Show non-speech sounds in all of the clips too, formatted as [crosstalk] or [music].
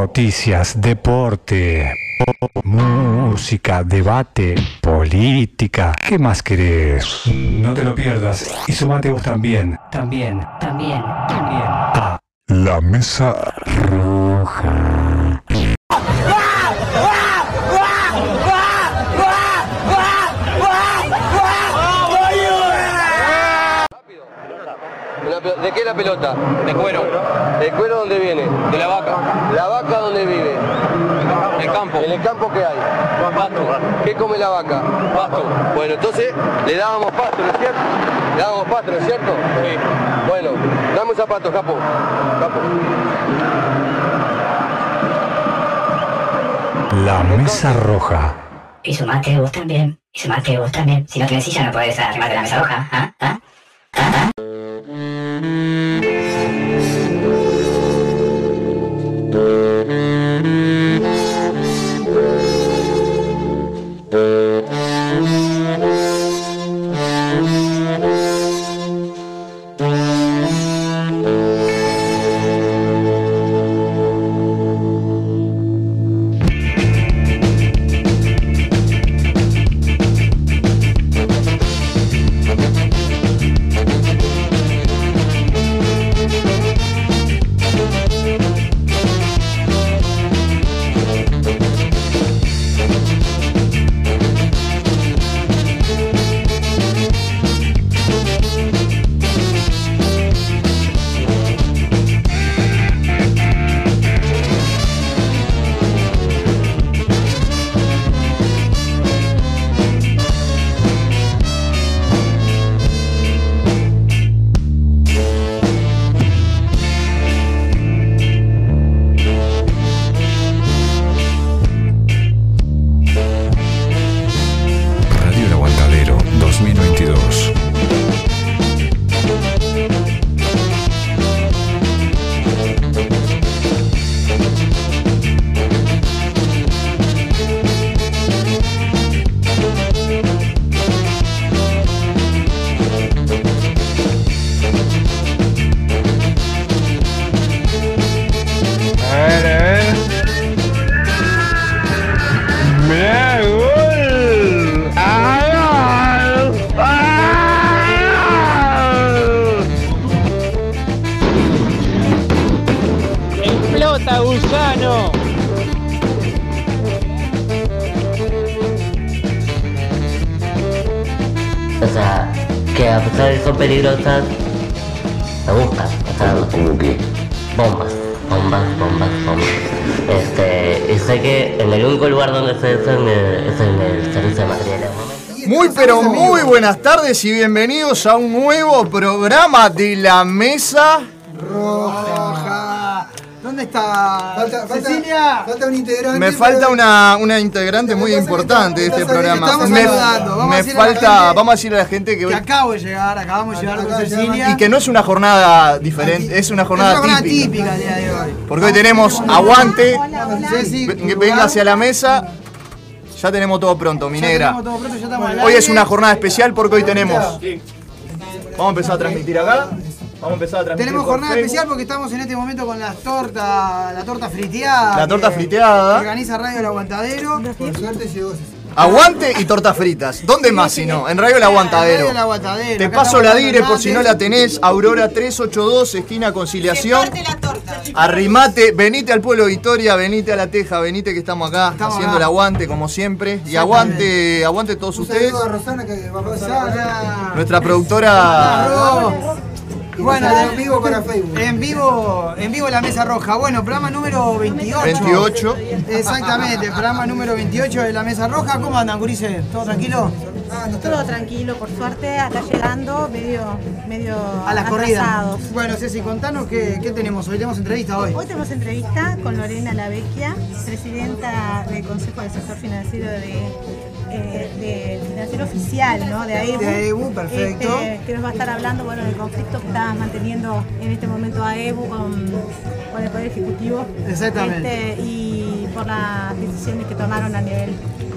Noticias, deporte, música, debate, política. ¿Qué más querés? No te lo pierdas y sumate vos también. También, también, también. A la mesa roja. ¿De qué es la pelota? De cuero. ¿El cuero dónde viene? De la vaca. ¿La vaca dónde vive? En el campo. ¿En el campo qué hay? Pasto. ¿Qué come la vaca? Pasto. Bueno, entonces le dábamos pasto, ¿no es cierto? Le dábamos pasto, ¿no es cierto? Sí. Bueno, dame un zapato, capo. Capo. La mesa roja. Y sumate vos también. Y sumate vos también. Si no tenés silla no podés arrimarte la mesa roja. ¿Ah? ¿Ah? ¿Ah? Radio Este, y sé que en el único lugar donde se usan eh, es en el servicio de materiales. Muy pero muy buenas tardes y bienvenidos a un nuevo programa de la mesa. Roja. ¿Dónde está Cecilia? Falta un integrante. Me falta una, una integrante muy importante de este programa. Me. Vamos a me a falta, gente vamos a decirle a la gente que Que hoy acabo de llegar, acabamos de llegar con Cecilia. y que no es una jornada diferente, es una Es jornada una jornada típica. típica el día de hoy. Porque hoy tenemos aguante, venga hacia la mesa. Ya tenemos todo pronto, mi Ya negra. tenemos todo pronto, ya estamos al Hoy es una jornada especial porque hoy tenemos. Vamos a empezar a transmitir acá. Vamos a empezar a transmitir. Tenemos por jornada Facebook. especial porque estamos en este momento con las tortas, la torta friteada. La torta que friteada. Organiza Radio El Aguantadero. Por suerte llegó Aguante y tortas fritas. ¿Dónde más si no? En Radio El Aguantadero. Radio El Aguantadero. Te Acá paso la dire por si no la tenés. Aurora 382, esquina Conciliación. Arrimate, venite al pueblo Victoria, venite a la Teja, venite que estamos acá Estamos haciendo acá. el aguante como siempre. Y aguante, aguante todos ustedes. Rosana que va a pasar. Nuestra productora. Bueno, en vivo para Facebook. En vivo, en vivo la mesa roja. Bueno, programa número 28. 28. Exactamente, programa número 28 de la mesa roja. ¿Cómo andan, gurises? ¿Todo tranquilo? Todo tranquilo, por suerte, acá llegando medio, medio A las corridas. Bueno, Ceci, contanos qué, qué tenemos hoy. Tenemos entrevista hoy. Hoy tenemos entrevista con Lorena Lavecchia, presidenta del Consejo del Sector Financiero de, eh, del financiero oficial, ¿no? De AEBU. De AEBU, perfecto. Este, que nos va a estar hablando, bueno, del conflicto que está manteniendo en este momento AEBU con, con el Poder Ejecutivo. Exactamente. Este, y por las decisiones que tomaron a nivel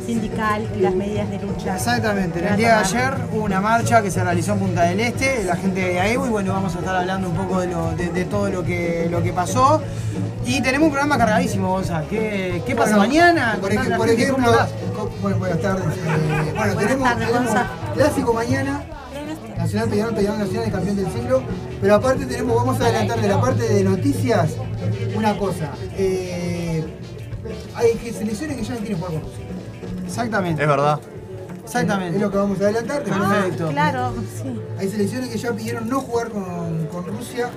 sindical y las medidas de lucha. Exactamente, el día de ayer hubo una marcha que se realizó en Punta del Este, la gente de AEU, y bueno, vamos a estar hablando un poco de, lo- de- de todo lo que, lo que pasó. Y tenemos un programa cargadísimo, Gonza. ¿Qué, qué pasa Bueno, mañana? Por, Contale a ej- la por gente ejemplo, bueno, buenas tardes. eh, bueno, tenemos, Gonza. clásico mañana, Nacional Peñarol, Peñarol Nacional, el campeón del siglo. Pero aparte tenemos, vamos a adelantar de la parte de noticias una cosa. eh, hay que selecciones que ya no quieren jugar con Rusia. Exactamente. Es verdad. Exactamente. Es lo que vamos a adelantar. Perfecto. Claro, sí. Hay selecciones que ya pidieron no jugar con, con Rusia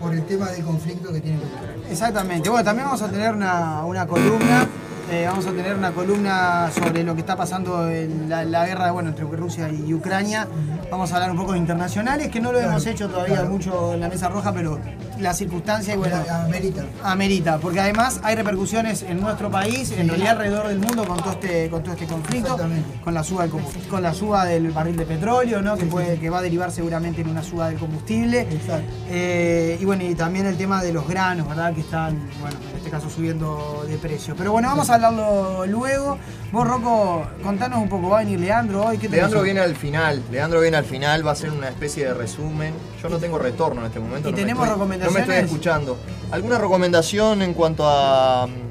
por el tema del conflicto que tienen con Ucrania. Exactamente. Bueno, también vamos a tener una, una columna. Eh, vamos a tener una columna sobre lo que está pasando en la, la guerra bueno, entre Rusia y Ucrania. Vamos a hablar un poco de internacionales, que no lo hemos hecho todavía claro. mucho en la mesa roja, pero la circunstancia bueno, América. amerita, porque además hay repercusiones en nuestro país, en realidad alrededor del mundo con todo este, con todo este conflicto, con la suba del con la suba del barril de petróleo, ¿no? que puede, que va a derivar seguramente en una suba del combustible. Exacto. Eh, y bueno, y también el tema de los granos, ¿verdad? Que están, bueno, este caso subiendo de precio. Pero bueno, vamos a hablarlo luego. Vos, Rocco, contanos un poco, ¿va a venir Leandro hoy? ¿Qué te Leandro pasó? viene al final, Leandro viene al final, va a ser una especie de resumen. Yo no tengo retorno en este momento. ¿Y no me tenemos estoy- recomendaciones? No me estoy escuchando. ¿Alguna recomendación en cuanto a mm,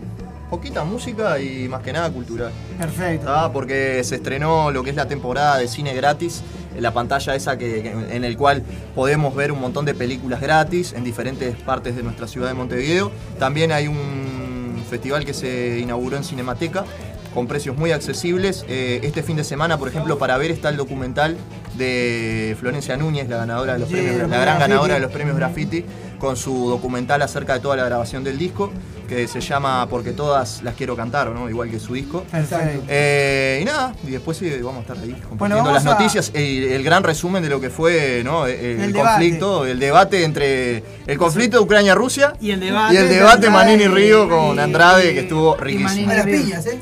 poquita música y más que nada cultural? Perfecto. ¿tá? Porque se estrenó lo que es la temporada de cine gratis, en la pantalla esa que, que- en el cual podemos ver un montón de películas gratis en diferentes partes de nuestra ciudad de Montevideo. También hay un festival que se inauguró en Cinemateca con precios muy accesibles. Eh, este fin de semana, por ejemplo, para ver está el documental de Florencia Núñez, la ganadora de los premios, la gran Graffiti. ganadora de los premios Graffiti, con su documental acerca de toda la grabación del disco, que se llama Porque todas las quiero cantar, ¿no? igual que su disco. Perfecto. Eh, y nada, y después sí, vamos a estar ahí compartiendo las a- noticias, el, el gran resumen de lo que fue ¿no? el, El conflicto, el debate entre el conflicto de Ucrania-Rusia Y el debate. y el de debate Andrade Manini Río y- con y- Andrade, que y- estuvo y riquísimo. Manini A las piñas, ¿eh?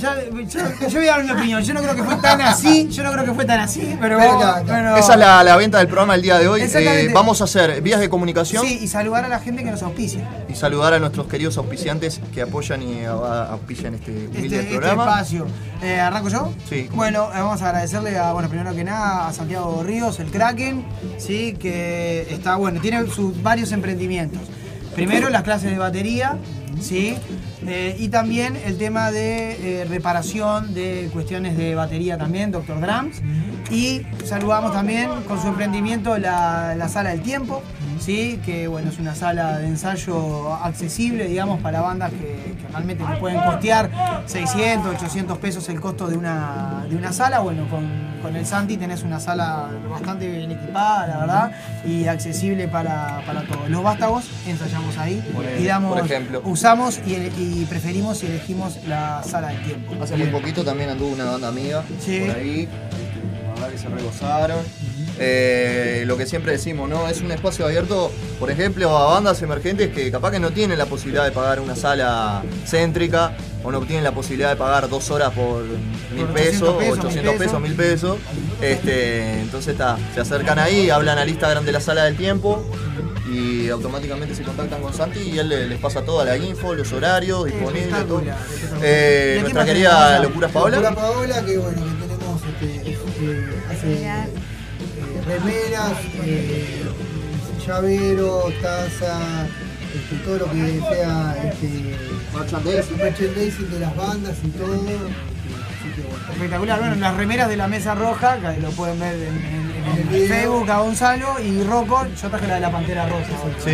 Ya- yo, yo voy a dar mi opinión. Yo no creo que fue tan así. Yo no creo que fue tan así. Pero, Pero claro, pero- Esa es la, la venta del programa del día de hoy. Eh, vamos a hacer vías de comunicación Sí, y saludar a la gente que nos auspicia. y saludar a nuestros queridos auspiciantes que apoyan y auspician este humilde Este, este programa. espacio. Eh, ¿Arranco yo? Sí. Bueno, eh, vamos a agradecerle a, bueno, primero que nada a Santiago Ríos, el Kraken, sí, que está, bueno, tiene sus varios emprendimientos. Primero las clases de batería, sí, eh, y también el tema de eh, reparación de cuestiones de batería también, Dr. Drums. Y saludamos también con su emprendimiento la, la Sala del Tiempo, ¿sí? que bueno, es una sala de ensayo accesible, digamos, para bandas que, que realmente le pueden costear 600, 800 pesos el costo de una, de una sala. Bueno, con, con el Santi tenés una sala bastante bien equipada, la verdad, y accesible para, para todos. Los vástagos ensayamos ahí y damos, por ejemplo. usamos y, preferimos y elegimos la sala del tiempo. Hace muy poquito también anduvo una banda amiga Sí. por ahí. La verdad que se regozaron. Eh, lo que siempre decimos, ¿no? Es un espacio abierto, por ejemplo, a bandas emergentes que capaz que no tienen la posibilidad de pagar una sala céntrica o no tienen la posibilidad de pagar dos horas por mil Por 800 pesos, pesos, 800 mil pesos, mil pesos. Este, entonces está, se acercan ahí, hablan al Instagram de la sala del tiempo y automáticamente se contactan con Santi y él le- les pasa toda la info, los horarios, disponibles, todo. Eh, ¿Y a quién nuestra querida? Locuras Paola. Locura Paola, que bueno, que tenemos este, este, hace remeras, eh, llavero, taza, este, todo lo que sea este, Merchandising. merchandising de las bandas y todo. Así que bueno. Espectacular, bueno, las remeras de la mesa roja, que lo pueden ver en. Facebook a Gonzalo y Rocco, yo traje la de la Pantera Rosa. Sí,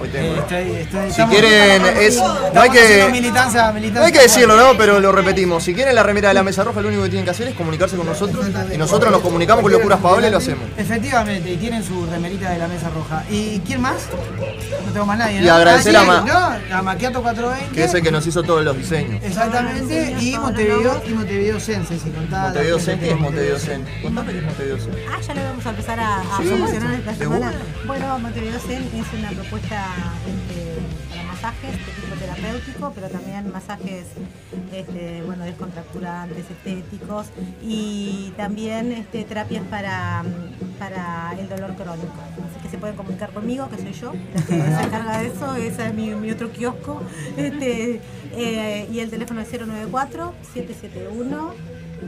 hoy Eh, tengo. estoy- estoy- Si estamos- quieren, estamos- es, no hay estamos que, haciendo militancia, militancia no hay que decirlo, ¿no? Pero lo repetimos. Si quieren la remera de la mesa roja, lo único que tienen que hacer es comunicarse con nosotros y nosotros nos comunicamos con Locuras Paola y lo hacemos. Efectivamente, y tienen su remerita de la mesa roja. ¿Y quién más? No tengo más nadie, ¿no? Y agradecer Ah, a sí, Ma- ¿no? A Maquiato 420. Que es el que nos hizo todos los diseños. Exactamente, y Montevideo, y Montevideo Sense, si Montevideo Zen, ¿qué es Montevideo Zen? Contame qué es Montevideo Zen. Ah, ya lo vamos a empezar a, a Sí, promocionar esta semana. Bueno, Montevideo Zen es una propuesta este, para masajes de tipo terapéutico, pero también masajes este, bueno, descontracturantes, estéticos y también este, terapias para para el dolor crónico. Así que se pueden comunicar conmigo, que soy yo, la que se encarga de eso, ese es mi, mi otro kiosco. Este, eh, y el teléfono es 094-771.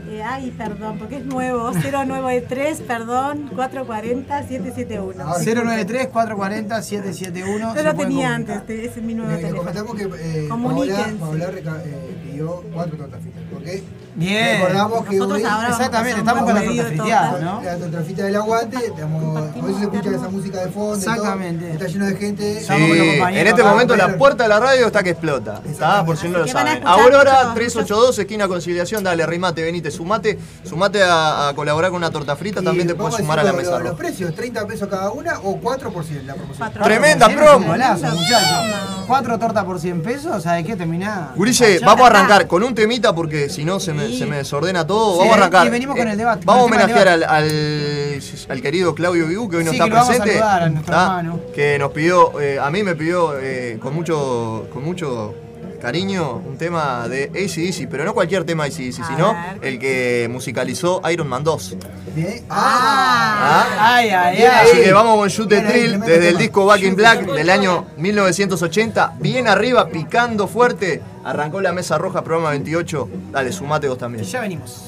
Eh, ay, perdón, porque es nuevo. [laughs] 093, perdón, 440-771. 093-440-771. Yo se lo tenía antes, este- ese es mi nuevo le teléfono. comentamos que eh, Paola, eh, pidió cuatro tortas fritas. ¿Por qué? Bien. Recordamos que Nosotros hoy ahora Exactamente, estamos con la torta. ¿no? la tortrafita del aguante, estamos, por eso se escucha esa música de fondo. todo. Exactamente. Está lleno de gente. Sí, en este momento la puerta de la radio está que explota. ¿Está? Por si no lo saben. Aurora muchos- 382, esquina conciliación. Dale, rimate, venite, sumate. Sumate a, a colaborar con una torta frita. Y También te puedes sumar a la mesa. Los, precios, 30 pesos cada una o 4 por 100 la promoción. Tremenda promo. golazo, muchachos. promo. Cuatro tortas por 100 pesos, ¿sabes qué? Terminá. Gurice, Ya vamos a arrancar con un temita porque si no se me, Se me desordena todo. Vamos a arrancar. y venimos con el debate, Vamos a homenajear al, al, al querido Claudio Vigu que hoy no está que a presente. a hermano. Que nos pidió, eh, a mí me pidió eh, con mucho con mucho cariño un tema de ACDC, pero no cualquier tema de ACDC, sino ver. el que musicalizó Iron Man 2. Bien. ¿Ah? Ay, ay, ay. Así que vamos con Shoot the Thrill desde el disco Back in Black del año 1980. Bien arriba, picando fuerte. Arrancó la mesa roja, programa 28. Dale, sumate vos también. Ya venimos.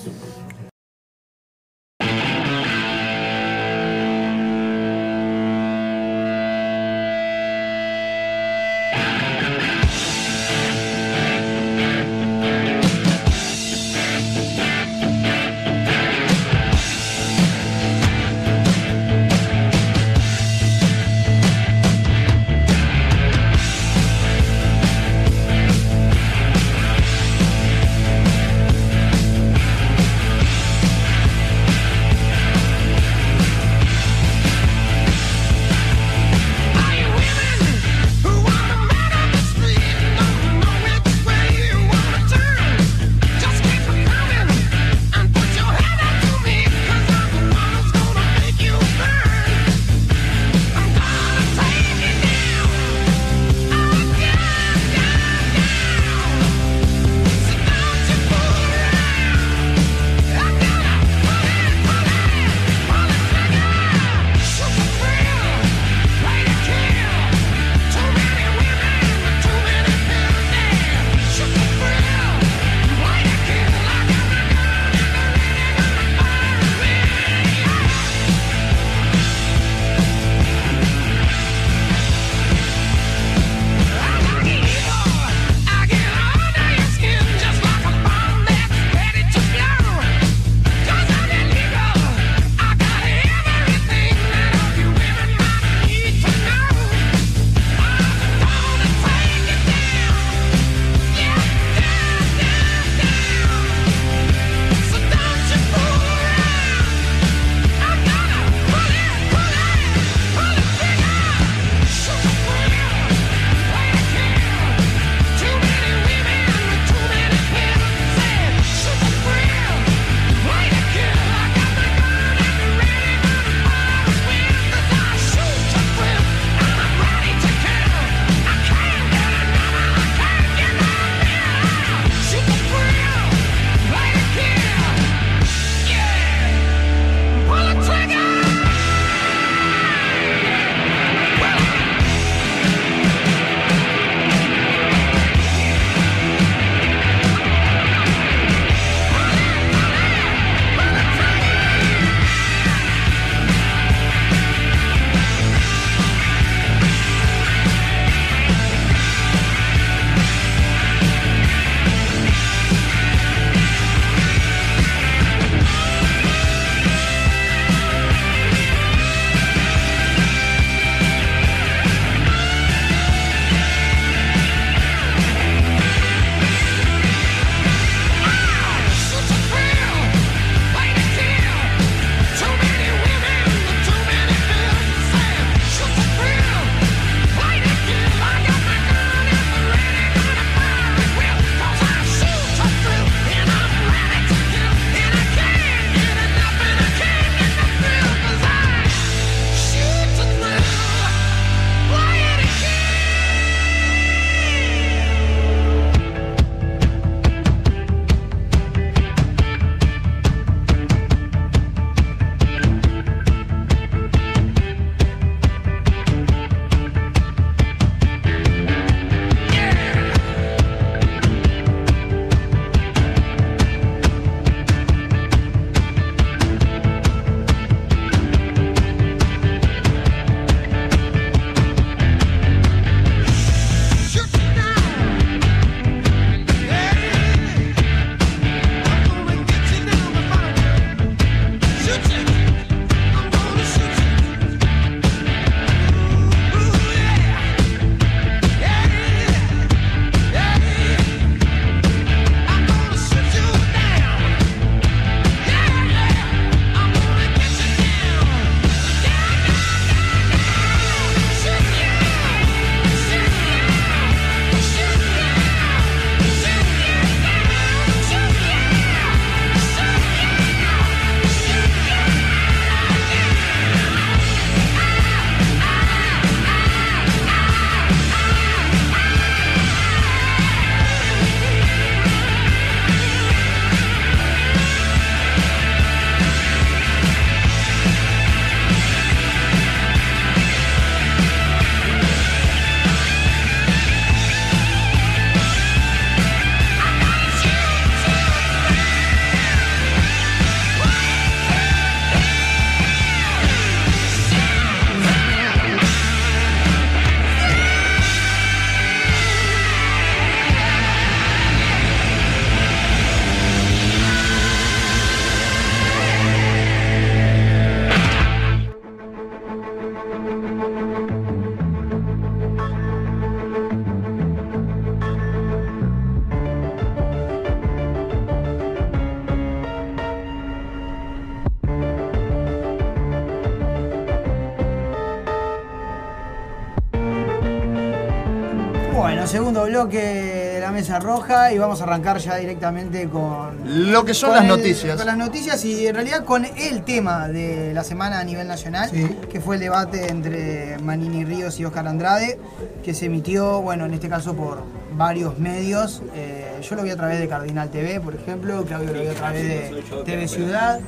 Bloque de la mesa roja y vamos a arrancar ya directamente con Lo que son las el- noticias. Con las noticias y en realidad con el tema de la semana a nivel nacional, que fue el debate entre Manini Ríos y Oscar Andrade, que se emitió, bueno, en este caso por varios medios. Eh, yo lo vi a través de Cardinal TV, por ejemplo, Claudio lo vio a través de TV Ciudad.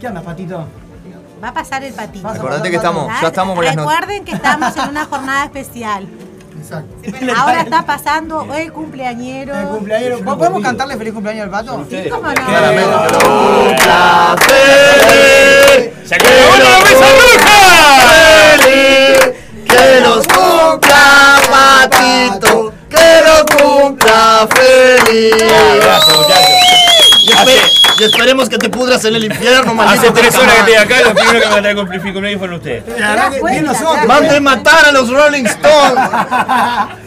¿Qué andas, Patito? Va a pasar el patito. Acordate que estamos, ya estamos con las noticias. Recuerden que estamos en una jornada especial. [laughs] Exacto. [laughs] Ahora está pasando el cumpleañero. El cumpleaños. ¿Podemos cantarle feliz cumpleaños al pato? Sí, cómo no. ¡Se acabó la mesa ¡Que nos cumpla, Patito! ¡Que nos cumpla feliz! Y, espe- y esperemos que te pudras en el infierno, maldito. Hace tres horas que estoy acá, Lo los primeros que me van a con feliz cumpleaños fueron ustedes. Bien nosotros. ¡Mande matar a los Rolling Stones! [laughs]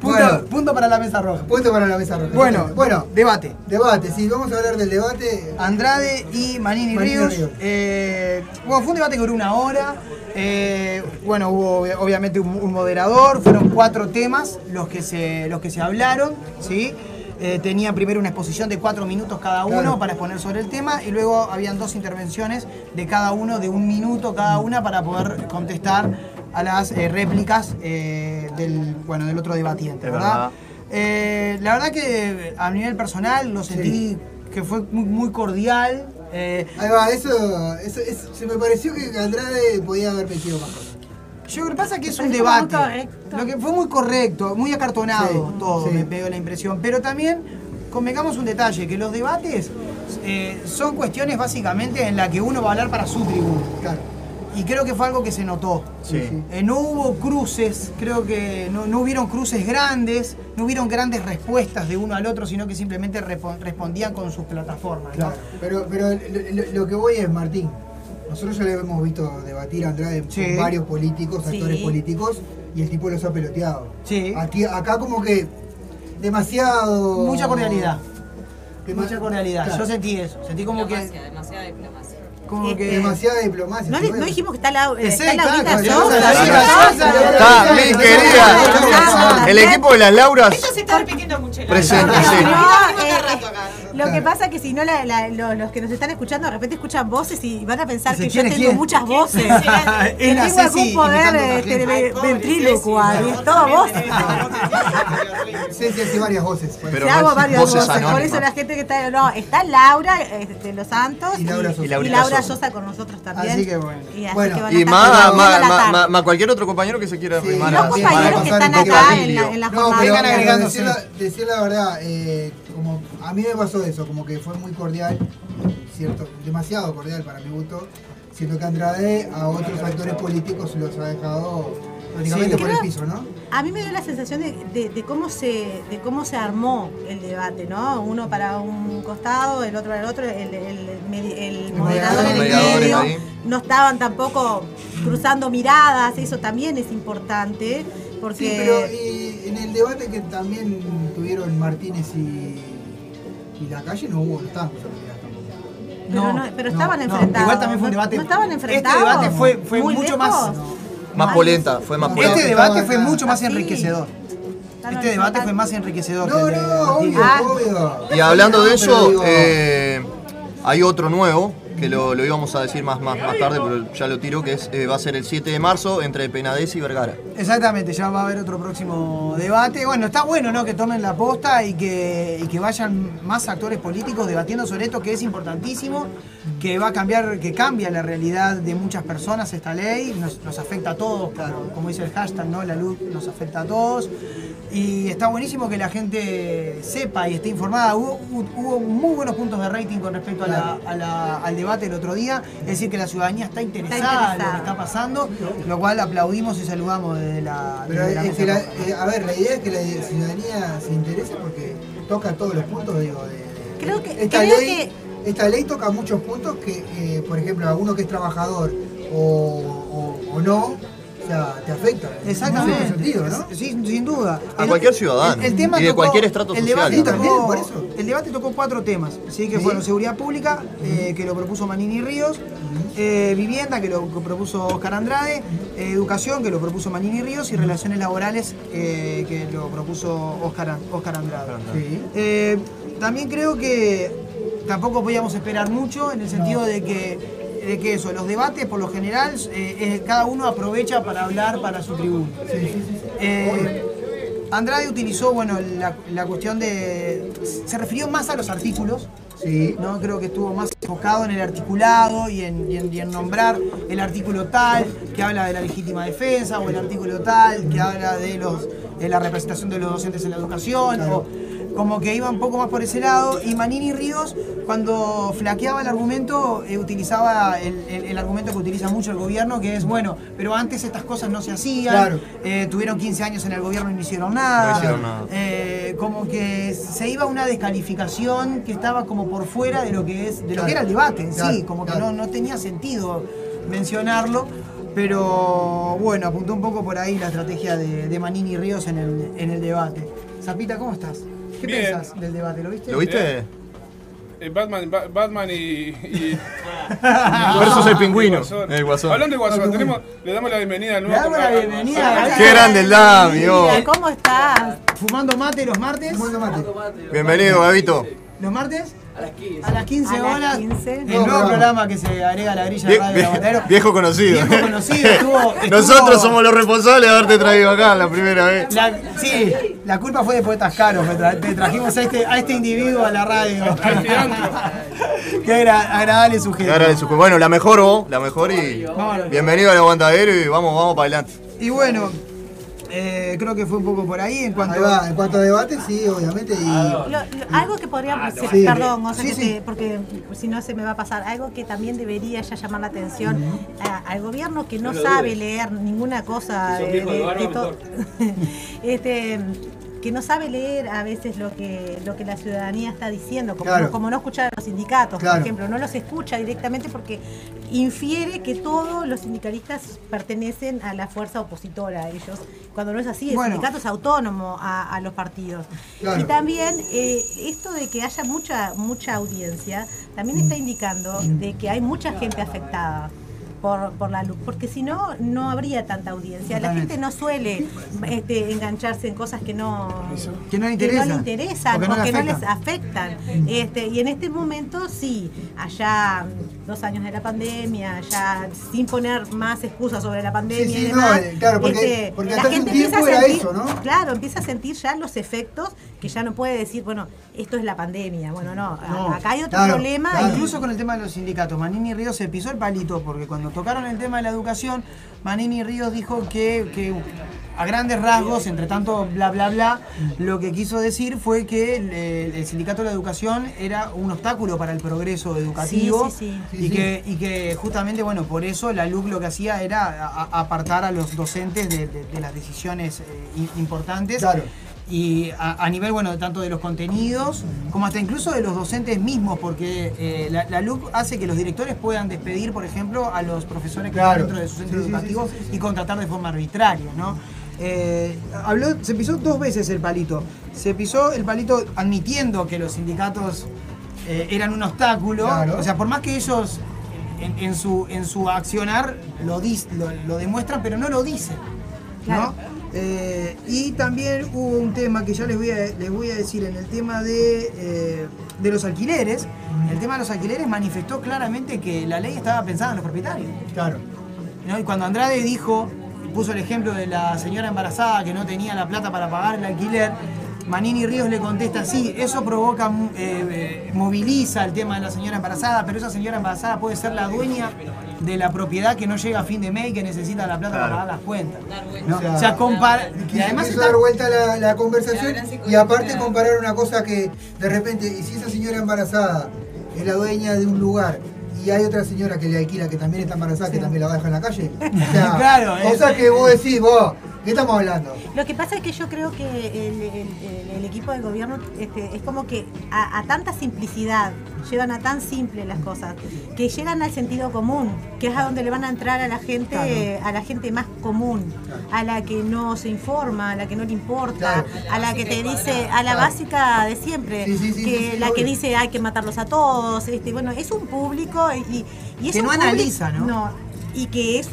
Punto, punto para la mesa roja. Punto para la mesa roja. Bueno, bueno, debate. debate, sí, vamos a hablar del debate. Andrade y Manini, Manini Ríos. Ríos. Eh, bueno, fue un debate que duró una hora. Eh, bueno, hubo obvi- obviamente un, un moderador. Fueron cuatro temas los que se, los que se hablaron. ¿sí? Eh, tenían primero una exposición de cuatro minutos cada uno Claro. para exponer sobre el tema y luego habían dos intervenciones de cada uno de un minuto cada una para poder contestar a las eh, réplicas eh, del, bueno, del otro debatiente, ¿verdad? verdad. Eh, la verdad que a nivel personal lo sentí que fue muy, muy cordial. Ahí va, eso, eso, eso- se me pareció que Andrade podía haber metido más cosas. Yo creo que pasa que es un debate. Lo que fue muy correcto, muy acartonado Sí, todo, sí. me dio la impresión. Pero también convengamos un detalle, que los debates eh, son cuestiones básicamente en las que uno va a hablar para su. Claro. Y creo que fue algo que se notó. Sí. Eh, no hubo cruces, creo que no, no hubieron cruces grandes, no hubieron grandes respuestas de uno al otro, sino que simplemente respondían con sus plataformas. ¿no? Claro, pero, pero lo, lo- lo que voy es, Martín, nosotros ya le hemos visto debatir a Andrade Sí. con varios políticos, Sí. actores políticos, y el tipo los ha peloteado. Sí. Aquí, acá como que demasiado... Mucha cordialidad. Dema- Mucha cordialidad. Claro. Yo sentí eso. Sentí como que. demasiada diplomacia. Como Eh, que. Demasiada diplomacia. No, dijimos que está, la, Que está Laurita Sosa. Mi querida. El equipo de las Lauras Esto se está repitiendo mucho. presente, No, sí. Lo que pasa es que si no, la- la- lo- los que nos están escuchando de repente escuchan voces y van a pensar que yo ¿quién es tengo quién? muchas [laughs] voces. Es [laughs] que tengo Ceci algún poder imitando a otra este, gente. de ventrílocuo, y todo voces. Sí, sí, sí, varias voces. Pero Se no hago es varias voces voces. Por eso la gente que está. No, está Laura de los Santos Y Laura Laura Sosa. Con nosotros también. Así que bueno. Y Bueno, más, cualquier otro compañero que se quiera Sí, arrimar Los a- compañeros que están acá en la, la No, jornada. pero Vengan pero agregándose. decir, la, decir la verdad, eh, como a mí me pasó eso, como que fue muy cordial, cierto, demasiado cordial para mi gusto, siento que Andrade a otros actores políticos los ha dejado prácticamente Sí. por el piso, ¿no? A mí me dio la sensación de, de- de cómo se de cómo se armó el debate, ¿no? Uno para un costado, el otro para el otro, el, el, el medi- el moderador en el medio. No estaban tampoco cruzando miradas, eso también es importante, porque Sí, pero y en el debate que también tuvieron Martínez y, y la calle no hubo, no estaban pero, no- pero estaban enfrentados. Igual también fue un ¿No- debate. ¿No estaban Este enfrentados? debate fue, fue mucho lejos? más. Más polenta, fue más polenta. Este debate fue mucho más enriquecedor. Este debate fue más enriquecedor. No, obvio, Ah. obvio. Y hablando de eso, eh, hay otro nuevo, que lo, lo íbamos a decir más, más, más tarde, pero ya lo tiro, que es, eh, va a ser el 7 de marzo entre Penades y Vergara. Exactamente, ya va a haber otro próximo debate. Bueno, está bueno ¿no? que tomen la posta y que, y que vayan más actores políticos debatiendo sobre esto, que es importantísimo, que va a cambiar, que cambia la realidad de muchas personas esta ley, nos, nos afecta a todos, como, como dice el hashtag, ¿no? La luz nos afecta a todos. Y está buenísimo que la gente sepa y esté informada. Hubo, hubo muy buenos puntos de rating con respecto a la- a la- al debate el otro día. Es decir, que la ciudadanía está interesada, en lo que está pasando, lo cual aplaudimos y saludamos desde la. Pero desde la es mesa que la- eh, a ver, la idea es que la ciudadanía se interese porque toca todos los puntos, digo, de, de- Creo que- esta creo ley, esta ley toca muchos puntos que, eh, por ejemplo, a uno que es trabajador o, o- o no, sea, te afecta. Exactamente. En ese sentido, ¿no? Sí, sin duda. A cualquier ciudadano. El, el tema y de tocó- cualquier estrato el social. Debate también, tocó, por eso. El debate tocó cuatro temas, ¿sí? que Sí. fueron seguridad pública, eh, que lo propuso Manini Ríos, eh, vivienda, que lo que propuso Oscar Andrade, eh, educación, que lo propuso Manini Ríos, y relaciones laborales, eh, que lo propuso Oscar, Oscar Andrade. Sí. Eh, también creo que tampoco podíamos esperar mucho en el sentido de que, de que eso, los debates por lo general, eh, cada uno aprovecha para hablar para su tribuna. Eh, Andrade utilizó bueno, la, la cuestión de. Se refirió más a los artículos. Sí. ¿no? Creo que estuvo más enfocado en el articulado y en, y en- y en nombrar el artículo tal que habla de la legítima defensa o el artículo tal que habla de, los, de la representación de los docentes en la educación. O, como que iba un poco más por ese lado. Y Manini Ríos, cuando flaqueaba el argumento, eh, utilizaba el, el- el argumento que utiliza mucho el gobierno, que es, bueno, pero antes estas cosas no se hacían. Claro. eh, tuvieron 15 años en el gobierno y no hicieron nada. No hicieron nada. Eh, como que se iba una descalificación que estaba como por fuera de lo que es de lo que era el debate en sí, como que no, no tenía sentido mencionarlo. Pero bueno, apuntó un poco por ahí la estrategia de, de Manini Ríos en el, en el debate. Zapita, ¿cómo estás? ¿Qué Bien. pensás del debate? ¿Lo viste? ¿Lo viste? Eh, Batman, Ba- Batman y. y [laughs] Versus el pingüino, y Guasón. el Guasón. Hablando de Guasón, tenemos, le damos la bienvenida al Le nuevo. damos la al- bienvenida. al- Qué grande el Dami. ¿Cómo estás? Fumando mate los martes. Fumando mate. Bienvenido, Gabito. ¿Los martes? A las 15. A las 15 A las horas. 15. El Nuevo programa. programa que se agrega a la grilla de radio Aguantadero. viejo conocido. Viejo conocido, [laughs] estuvo- estuvo- Nosotros somos los responsables de haberte traído acá la primera vez. La- sí, la culpa fue de Poetas Caros. te trajimos a este, a este individuo a la radio. [laughs] [laughs] Qué agra- agradable sujeto. Ahora su- Bueno, la mejor vos, la mejor y bienvenido al aguantadero y vamos, vamos para adelante. Y bueno, eh, creo que fue un poco por ahí en cuanto Ahí va, en cuanto a debate, sí, obviamente. Y... Lo- lo- algo que podríamos, Sí. perdón, o sea, Sí, que sí. te- porque si no se me va a pasar, algo que también debería ya llamar la atención a- al gobierno que no sabe leer ninguna cosa de, de [laughs] este que no sabe leer a veces lo que lo que la ciudadanía está diciendo, como, Claro. no, como no escuchar a los sindicatos, Claro. por ejemplo, no los escucha directamente porque infiere que todos los sindicalistas pertenecen a la fuerza opositora a ellos, cuando no es así, el Bueno. sindicato es autónomo a, a los partidos. Claro. Y también eh, esto de que haya mucha mucha audiencia también está indicando de que hay mucha gente afectada por, por la luz, porque si no, no habría tanta audiencia. La gente no suele este, engancharse en cosas que no, Que no le que no interesan. le interesan O que no o que no les afectan. afectan. Este, y en este momento sí, allá dos años de la pandemia, ya sin poner más excusas sobre la pandemia Sí, sí, y no, demás, eh, claro, porque- este, porque la hasta hace gente un tiempo empieza a era sentir, eso, ¿no? Claro, empieza a sentir ya los efectos que ya no puede decir, bueno, esto es la pandemia. Bueno, no, acá hay otro claro, problema. claro. y- Incluso con el tema de los sindicatos, Manini Ríos se pisó el palito porque cuando tocaron el tema de la educación, Manini Ríos dijo que, que a grandes rasgos, entre tanto bla bla bla, lo que quiso decir fue que el, el sindicato de la educación era un obstáculo para el progreso educativo Sí, sí, sí. y, que, y que justamente, bueno, por eso la LUC lo que hacía era a- a- apartar a los docentes de, de- de las decisiones eh, importantes. Claro. Y a, a nivel, bueno, tanto de los contenidos como hasta incluso de los docentes mismos, porque eh, la, la LUC hace que los directores puedan despedir, por ejemplo, a los profesores que Claro. están dentro de sus centros Sí, educativos sí, sí, sí. y contratar de forma arbitraria, ¿no? Eh, habló, se pisó dos veces el palito. Se pisó el palito admitiendo que los sindicatos eh, eran un obstáculo. Claro. O sea, por más que ellos en, en su, en su accionar lo, dis- lo, lo demuestran, pero no lo dicen. ¿no? Eh, y también hubo un tema que ya les voy a, les voy a decir en el tema de, eh, de los alquileres. El tema de los alquileres manifestó claramente que la ley estaba pensada en los propietarios. Claro. ¿no? Y cuando Andrade dijo, puso el ejemplo de la señora embarazada que no tenía la plata para pagar el alquiler, Manini Ríos le contesta, sí, eso provoca, eh, eh, moviliza el tema de la señora embarazada, pero esa señora embarazada puede ser la dueña de la propiedad que no llega a fin de mes y que necesita la plata para pagar las cuentas. ¿no? O sea, compara... Y Quiso, además está- dar vuelta la, la conversación y aparte comparar una cosa que de repente, y si esa señora embarazada es la dueña de un lugar y hay otra señora que le alquila que también está embarazada que también la va a dejar en la calle. [laughs] O sea, Claro, cosa es- que vos decís, vos, ¿Qué estamos hablando? Lo que pasa es que yo creo que el, el- el- el equipo de gobierno este, es como que a, a tanta simplicidad, llevan a tan simple las cosas, que llegan al sentido común, que es a donde le van a entrar a la gente, Claro. a la gente más común, a la que no se informa, a la que no le importa, a la que te dice, a la básica de siempre, Sí, sí, sí, que la que dice hay que matarlos a todos, este, bueno, es un público y, y es Que un no público- analiza, ¿no? y que es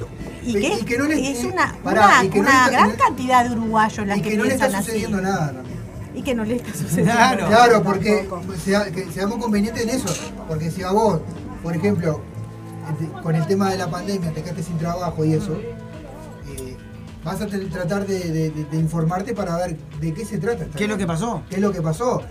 y Y- que, y que no le- es y- una, pará, una- y que no una gran no- cantidad de uruguayos las Y que, que no le está así. sucediendo nada también. Y que no le está [laughs] sucediendo Claro. nada. Claro, porque sea- que seamos convenientes en eso. Porque si a vos, por ejemplo, con el tema de la pandemia te quedaste sin trabajo y eso, eh, vas a tener- tratar de, de- de- de informarte para ver de qué se trata. ¿Qué es lo que pasó? ¿Qué es lo que pasó?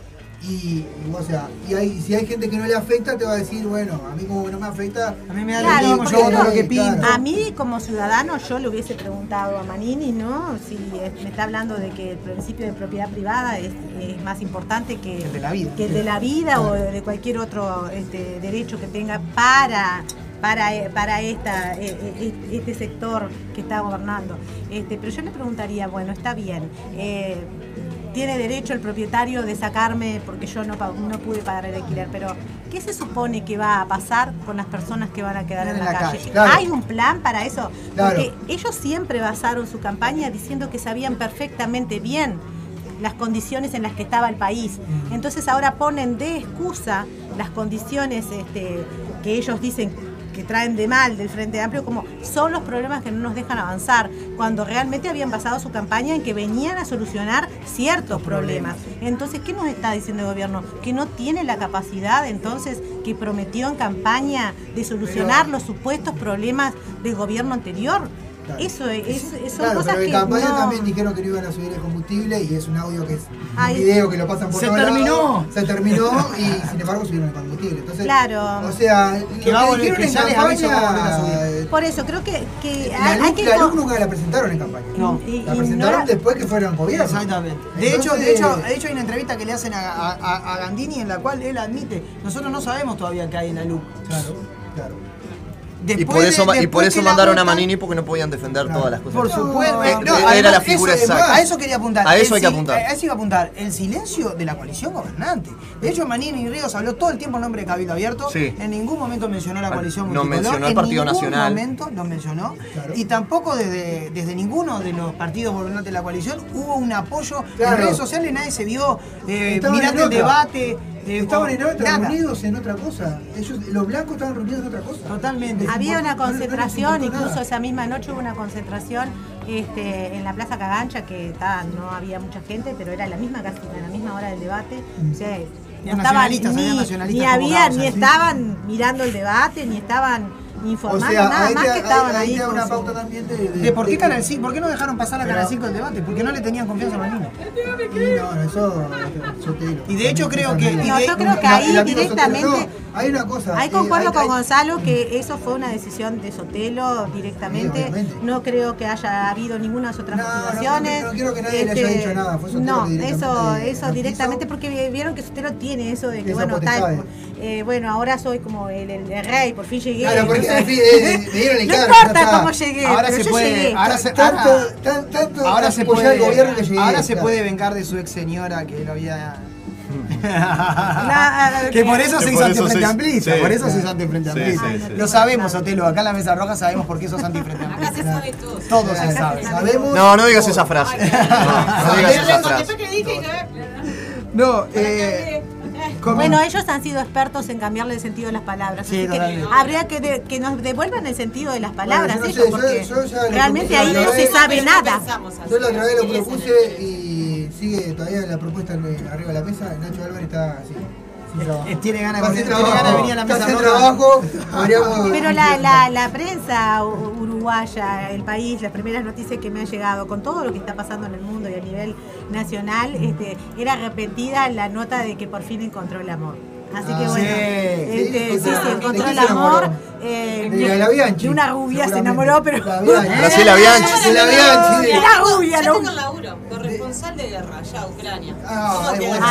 Y, y, o sea, y hay, si hay gente que no le afecta, te va a decir, bueno, a mí como no me afecta, A mí me da Claro, lo mismo, porque yo hago no- lo que pinto. A mí como ciudadano yo le hubiese preguntado a Manini, ¿no? Si eh, me está hablando de que el principio de propiedad privada es, es más importante que, el de la vida. que el de la vida o de cualquier otro este, derecho que tenga para para, eh, para esta, eh, este sector que está gobernando. Este, pero yo le preguntaría, bueno, está bien, eh, tiene derecho el propietario de sacarme porque yo no, no pude pagar el alquiler, pero ¿qué se supone que va a pasar con las personas que van a quedar en, la, calle? claro. ¿Hay un plan para eso? Claro. Porque ellos siempre basaron su campaña diciendo que sabían perfectamente bien las condiciones en las que estaba el país. Entonces ahora ponen de excusa las condiciones este, que ellos dicen que traen de mal del Frente Amplio como son los problemas que no nos dejan avanzar, cuando realmente habían basado su campaña en que venían a solucionar ciertos problemas. Entonces, ¿qué nos está diciendo el gobierno? Que no tiene la capacidad entonces que prometió en campaña de solucionar los supuestos problemas del gobierno anterior. Eso es, es- son Claro, cosas pero en campaña no- también dijeron que no iban a subir el combustible y es un audio que es Ay. un video que lo pasan por Se todos terminó. lados. Se terminó y sin embargo subieron el combustible. Entonces, Claro. O sea, Que lo que dijeron que en campaña, Por eso creo que, que la, hay, luz, hay que la luz nunca la presentaron en campaña. No. y- La presentaron no- después que fueron gobierno. Exactamente. De hecho, Entonces, de hecho, de hecho hay una entrevista que le hacen a, a- a- a Gandini en la cual él admite, nosotros no sabemos todavía qué hay en la luz. Claro, claro. Y por eso, de- y por eso mandaron a Manini porque no podían defender todas las cosas. Por supuesto. No, Eh, no, no, era además, la figura eso, exacta. A eso quería apuntar. A eso El hay que apuntar. A eso hay que apuntar. El silencio de la coalición gobernante. De hecho, Manini y Ríos habló todo el tiempo en nombre de Cabildo Abierto. Sí. En ningún momento mencionó la Bueno, coalición no mencionó al en Partido ningún Nacional. momento lo mencionó. Y tampoco desde, desde ninguno de los partidos gobernantes de la coalición hubo un apoyo. Claro. En redes sociales nadie se vio eh, mirando en el debate. Eh, Estaban en otra, reunidos en otra cosa. Ellos, los blancos estaban reunidos en otra cosa. Totalmente. Había una No concentración, incluso nada. esa misma noche hubo una concentración este, en la Plaza Cagancha, que ta, no había mucha gente, pero era la misma casi a la misma hora del debate. O sea, no estaban nacionalistas, había ni, nacionalistas ni había, estaban mirando el debate, ni estaban O informando, sea, nada ahí más te- que estaban ahí ahí. te una pauta también de, ¿De por qué Canal 5? ¿Por qué no dejaron pasar a Canal Pero- 5 el debate? Porque no le tenían confianza a Manini. Y no, eso yo te digo. Y de hecho creo que- No, yo de- creo que ahí directamente. Hay una cosa. Ahí eh, concuerdo con Gonzalo que eso fue una decisión de Sotelo directamente. no creo que haya habido ninguna no, motivaciones. no, no quiero que nadie le haya dicho nada, fue Sotelo no, eso, eso directamente porque vieron que Sotelo tiene eso de que bueno, potestad. eh, bueno, ahora soy como el, el- el rey, por fin llegué. Claro, porque [laughs] eh, me dieron el no importa cómo llegué, Ahora pero se yo puede- llegué. ahora se- Tanto, ahora- tan- tanto Ahora se puede, al gobierno que llegué. ahora se puede vengar de su ex señora que lo había. [laughs] [laughs] La- que por eso Que se por hizo antifrente amplista, sí. por eso se hizo antifrente amplista. sí, sí. Lo sabemos, Otelo, acá en la mesa roja sabemos por qué sos antifrente Acá amplista. se sabe todo. Todo se sabe. Sabemos. No, no digas esa frase. No, no digas esa frase. No, eh. ¿Cómo? Bueno, ellos han sido expertos en cambiarle el sentido de las palabras. Sí, así que habría que, de- que nos devuelvan el sentido de las palabras, Bueno, yo no ellos, sé, porque yo- yo ya lo realmente ahí no se sabe nada. Yo la otra vez lo propuse y sigue todavía la propuesta arriba de la mesa. Nacho Álvarez está así. Trabajo. Eh, Tiene ganas de venir a la mesa trabajo. Pero la, la, la prensa u- uruguaya, el país, las primeras noticias que me han llegado con todo lo que está pasando en el mundo y a nivel nacional, este, era repetida la nota de que por fin encontró el amor. Así que Ah, bueno, sí, este, sí, sí, ¿de sí, qué encontró se el amor. eh, De la- la Bianchi, de una rubia se enamoró, pero. La [laughs] Bianchi. Graciela Bianchi. Graciela Bianchi. De la rubia, tengo laburo, corresponsal de guerra, ya, Ucrania. Ah, bueno.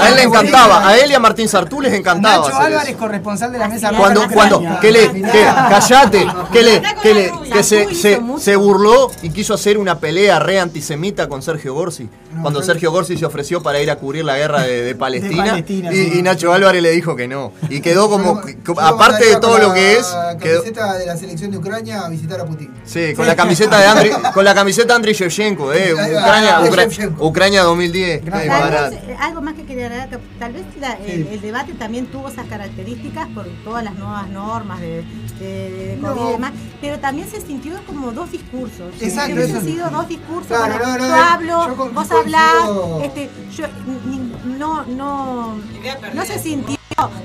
A él le encantaba, a él y a Martín Sartú les encantaba. Nacho Álvarez, eso. corresponsal de la mesa Cuando, cuando, que le, que, callate, que le, que le, que se, se, se burló y quiso hacer una pelea re antisemita con Sergio Gorsi. Cuando yo- Sergio Gorsi se ofreció para ir a cubrir la guerra de, de Palestina, Palestina, y, sí. y Nacho Álvarez le dijo que no. Y quedó como, Yo- aparte de todo lo la que es, quedó, camiseta de la selección de Ucrania a visitar a Putin. sí, con la camiseta de Andriy, [laughs] con la camiseta de Andriy Shevchenko, eh, Ucrania, Ucra-. Ucrania 2010. qué Tal vez, algo más que quería agregar, tal vez la- el, el debate también tuvo esas características por todas las nuevas normas de, de, de COVID No. y demás, pero también se sintió como dos discursos. Exacto, Que hubiesen eso. sido dos discursos. Claro, no, no, yo yo hablo, con- vos hablás, este, yo ni- no, no, Idea perdida. Sintió.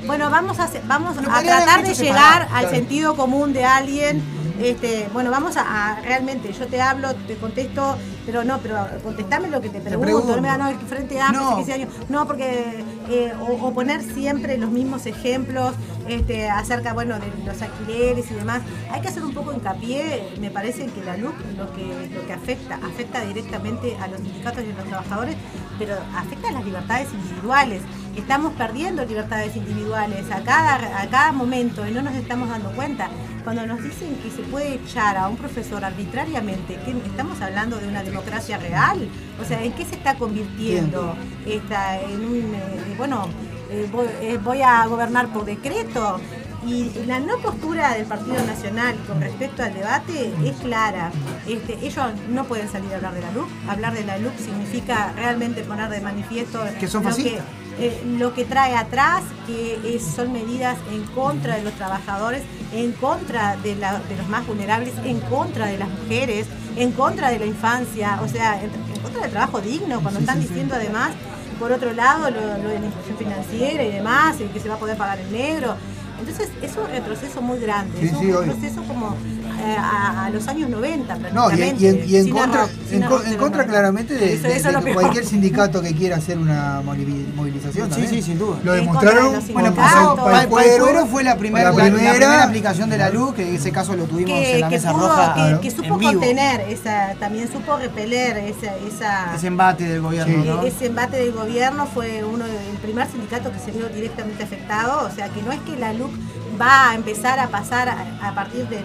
Bueno, vamos a vamos a tratar de llegar separado, al claro. sentido común de alguien. Este, bueno, vamos a, a- realmente, yo te hablo, te contesto, pero no, pero contestame lo que te pregunto. pregunto. No me ganó el frente amplio, No. hace 15 años. No, porque eh, o, o poner siempre los mismos ejemplos este, acerca, bueno, de los alquileres y demás. Hay que hacer un poco hincapié, me parece que la LUC lo que, lo que afecta, afecta directamente a los sindicatos y a los trabajadores, pero afecta a las libertades individuales. Estamos perdiendo libertades individuales a cada, a cada momento y no nos estamos dando cuenta. Cuando nos dicen que se puede echar a un profesor arbitrariamente, ¿qué- ¿estamos hablando de una democracia real? O sea, ¿en qué se está convirtiendo esta, en un, eh, bueno, eh, voy, eh, voy a gobernar por decreto? Y la no postura del Partido Nacional con respecto al debate es clara. Este, ellos no pueden salir a hablar de la LUC. Hablar de la LUC significa realmente poner de manifiesto Que son lo fascistas. Eh, lo que trae atrás, que es- son medidas en contra de los trabajadores, en contra de, la- de los más vulnerables, en contra de las mujeres, en contra de la infancia, o sea, en, en contra del trabajo digno, cuando están diciendo además, por otro lado, lo, lo de la inclusión financiera y demás, y que se va a poder pagar en negro. Entonces es un retroceso muy grande, Sí, es un sí, retroceso como a, a los años 90 No, y, y en, y en contra, en, arroz en claramente de, Eso- de- de cualquier sindicato que quiera hacer una movili- movilización. Sí, también. sí, sin duda. Lo demostraron bueno, sindicatos. para, Para el cuero, fue la primera, para la, la primera aplicación de la luz, que en ese caso lo tuvimos que, en la que mesa pudo- roja que- claro, que supo en vivo. contener esa, también supo repeler esa, esa Ese embate del gobierno, Sí. ¿no? eh, ese embate del gobierno fue uno del primer sindicato que se vio directamente afectado, o sea que no es que la LUC va a empezar a pasar a, a partir del,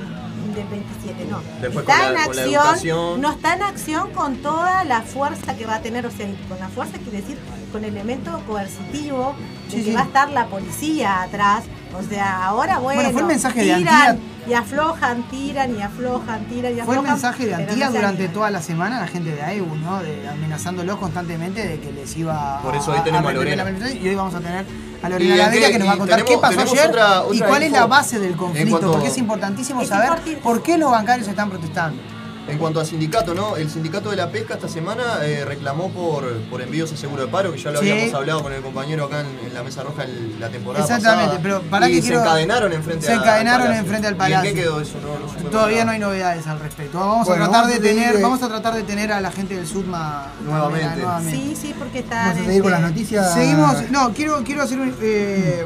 del 27, no. Después está con la- en con la acción, no está en acción con toda la fuerza que va a tener, o sea, con la fuerza quiere decir con elemento coercitivo, de que sí. va a estar la policía atrás, o sea, ahora bueno, Bueno, fue el mensaje de tiran Antía. y aflojan, tiran y aflojan, tiran y Fue el aflojan. mensaje de Antía no durante toda la semana, la gente de AEU, ¿no? De, amenazándolos constantemente de que les iba Por eso hoy tenemos a repeler Lorena. Y hoy vamos a tener a Lorena qué- que nos va a contar qué pasó ayer otra- y cuál es la base del conflicto, cuanto- porque es importantísimo Es saber importante- por qué los bancarios están protestando. En cuanto a sindicato, ¿no? El sindicato de la pesca esta semana eh, reclamó por, por envíos a seguro de paro, que ya lo Sí. habíamos hablado con el compañero acá en, en la mesa roja el- la temporada Exactamente, pasada. pero para y que se quiero- encadenaron enfrente se encadenaron al enfrente al ¿Y palacio. en qué quedó eso? No, Todavía nada. no hay novedades al respecto. Vamos Bueno, a tratar vamos de tener, eh. vamos a tratar de tener a la gente del SUDMA Nuevamente. nuevamente. Sí, sí, porque están. Vamos a seguir con las este, noticias. Seguimos, no, quiero, quiero hacer un, eh,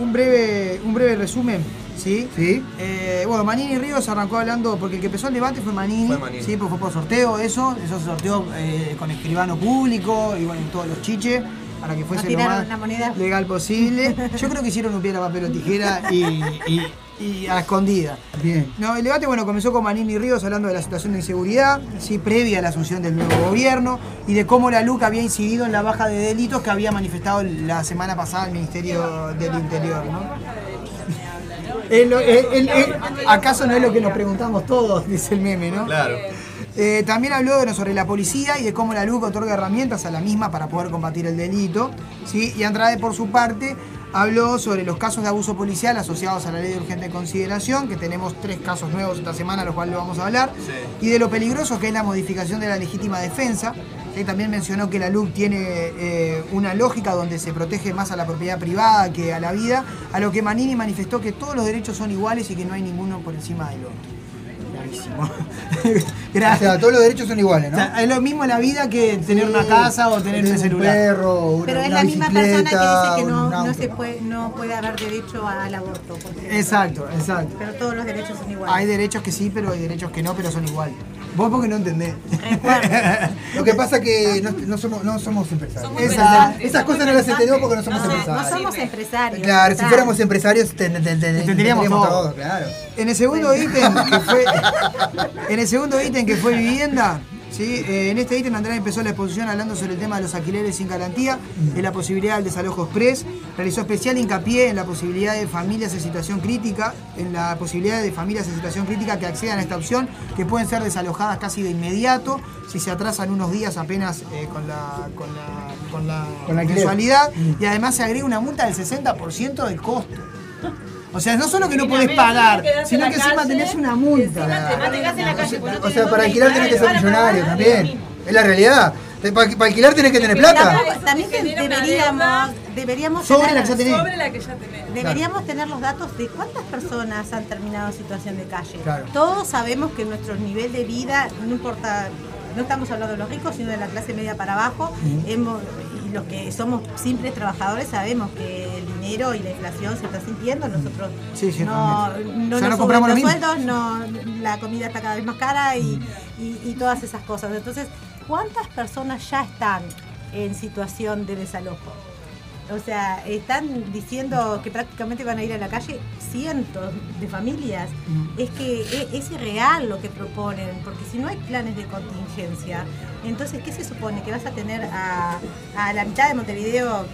un breve, un breve resumen, ¿sí? Sí. Eh, bueno, Manini Ríos arrancó hablando, porque el que empezó el debate fue Manini, Fue Manini. sí, pues fue por sorteo eso, eso se sorteó eh, con escribano público y bueno, todos los chiches, para que fuese lo más la moneda. legal posible. [laughs] Yo creo que hicieron un piedra, papel o tijera y, y- y a escondida. Bien. No, el debate bueno comenzó con Manini Ríos hablando de la situación de inseguridad, sí, previa a la asunción del nuevo gobierno y de cómo la LUC había incidido en la baja de delitos que había manifestado la semana pasada el Ministerio del Interior, ¿no? ¿Acaso no es lo que nos preguntamos todos? [laughs] Dice el meme, ¿no? Claro. Eh, también habló de- sobre la policía y de cómo la LUC otorga herramientas a la misma para poder combatir el delito. ¿sí? Y Andrade, por su parte, habló sobre los casos de abuso policial asociados a la ley de urgente consideración, que tenemos tres casos nuevos esta semana, los cuales lo vamos a hablar, y de lo peligroso que es la modificación de la legítima defensa. También mencionó que la LUC tiene eh, una lógica donde se protege más a la propiedad privada que a la vida, a lo que Manini manifestó que todos los derechos son iguales y que no hay ninguno por encima del otro. Clarísimo. [laughs] O sea, todos los derechos son iguales, ¿no? O sea, es lo mismo la vida que tener una casa o tener un un celular. perro, una, Pero es una la misma persona que dice que no, no, se puede, no puede haber derecho al aborto. Exacto, exacto. Pero todos los derechos son iguales. Hay derechos que sí, pero hay derechos que no, pero son igual. Vos porque no entendés. Lo que pasa que no, no somos, no somos empresarios. Somos Esa- pensantes, esas cosas no las entendemos porque no somos No, empresarios. no somos empresarios. Claro, si fuéramos empresarios te, te- te- te- Entenderíamos entenderíamos todo. todo, claro. En el segundo ítem que fue [laughs] en el segundo ítem que fue vivienda, ¿sí? Eh, en este ítem Andrés empezó la exposición hablando sobre el tema de los alquileres sin garantía, de la posibilidad del desalojo express, realizó especial hincapié en la posibilidad de familias en situación crítica, en la posibilidad de familias en situación crítica que accedan a esta opción, que pueden ser desalojadas casi de inmediato, si se atrasan unos días apenas eh, con la con la con la Con alquiler. mensualidad y además se agrega una multa del 60% del costo. O sea, no solo que no podés pagar, sino que encima tenés una multa. O sea, para alquilar tenés que ser millonario también. Es la realidad. Para, para alquilar tenés que tener plata. También que deberíamos, deberíamos Sobre tener- la que ya tenés. Sobre la que ya tenés. Deberíamos tener los datos de cuántas personas han terminado en situación de calle. Claro. Todos sabemos que nuestro nivel de vida, no importa, no estamos hablando de los ricos, sino de la clase media para abajo, hemos- y los que somos simples trabajadores sabemos que el dinero y la inflación se está sintiendo. Nosotros Sí, sí, no, no O sea, nos no compramos los sueldos, no, la comida está cada vez más cara y, y- y todas esas cosas. Entonces, ¿cuántas personas ya están en situación de desalojo? O sea, están diciendo que prácticamente van a ir a la calle cientos de familias. Es que e- es irreal lo que proponen, porque si no hay planes de contingencia, entonces, ¿qué se supone? ¿Que vas a tener a, a la mitad de Montevideo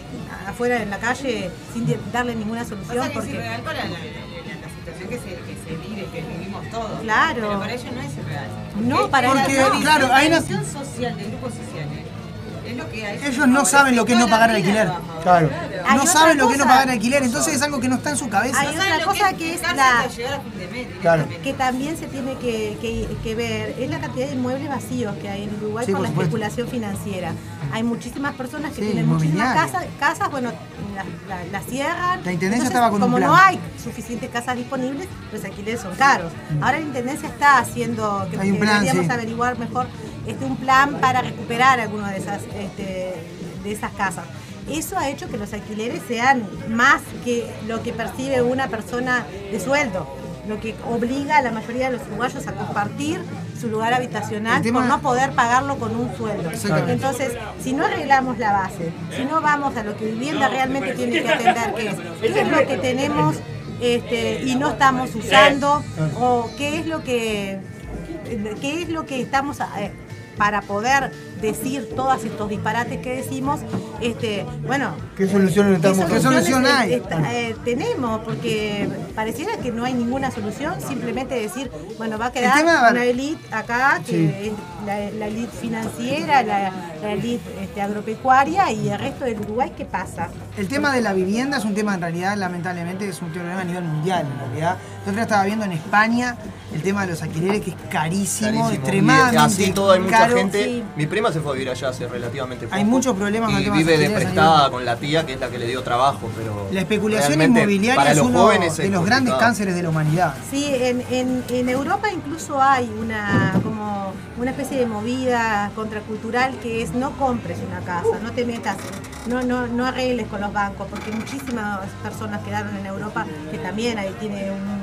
afuera en la calle sin darle ninguna solución? Pasa que es irreal para la, la- la situación que se, que se vive, que vivimos todos. Claro. Pero para ellos no es irreal. No, para Porque, ellos no. claro, la hay una- social, de grupos sociales, a ellos Ellos no saben lo que es no pagar alquiler. Claro. No saben lo que es no pagar alquiler, entonces es algo que no está en su cabeza. Hay otra cosa que es la Claro. que también se tiene que, que- que ver es la cantidad de inmuebles vacíos que hay en Uruguay Sí, por por la supuesto. especulación financiera. Hay muchísimas personas que Sí, tienen muchísimas casas, casas bueno, las la, las cierran. La Intendencia Entonces, estaba con un como plan. no hay suficientes casas disponibles, los alquileres son caros. Ahora la Intendencia está haciendo, que, Mm. Hay un que deberíamos sí. averiguar mejor, este, un plan para recuperar algunas de esas, este, de esas casas. Eso ha hecho que los alquileres sean más que lo que percibe una persona de sueldo, lo que obliga a la mayoría de los uruguayos a compartir su lugar habitacional tema- por no poder pagarlo con un sueldo. Entonces, si no arreglamos la base, si no vamos a lo que vivienda realmente tiene que atender, que es qué es lo que tenemos este, y no estamos usando, o qué es lo que qué es lo que estamos eh, para poder decir todos estos disparates que decimos, este, bueno, ¿Qué soluciones ¿Qué estamos ¿Qué solución soluciones, hay? esta- eh, tenemos? Porque pareciera que no hay ninguna solución, simplemente decir, bueno, va a quedar tema, una élite acá, que Sí. es la, la élite financiera, la, la élite este, agropecuaria y el resto del Uruguay, ¿qué pasa? El tema de la vivienda es un tema en realidad, lamentablemente, es un problema a nivel mundial en realidad. Yo estaba viendo en España el tema de los alquileres, que es carísimo, Carísimo. extremadamente Y así todo hay mucha caro. gente. sí. Mi prima se fue a vivir allá hace relativamente poco. Hay muchos problemas con Y de vive de prestada con la tía, que es la que le dio trabajo, pero. La especulación inmobiliaria para es los uno jóvenes de es los grandes cánceres de la humanidad. Sí, en, en, en Europa incluso hay una como una especie de movida contracultural que es no compres una casa, no te metas, no, no, no arregles con los bancos, porque muchísimas personas quedaron en Europa, que también ahí tiene un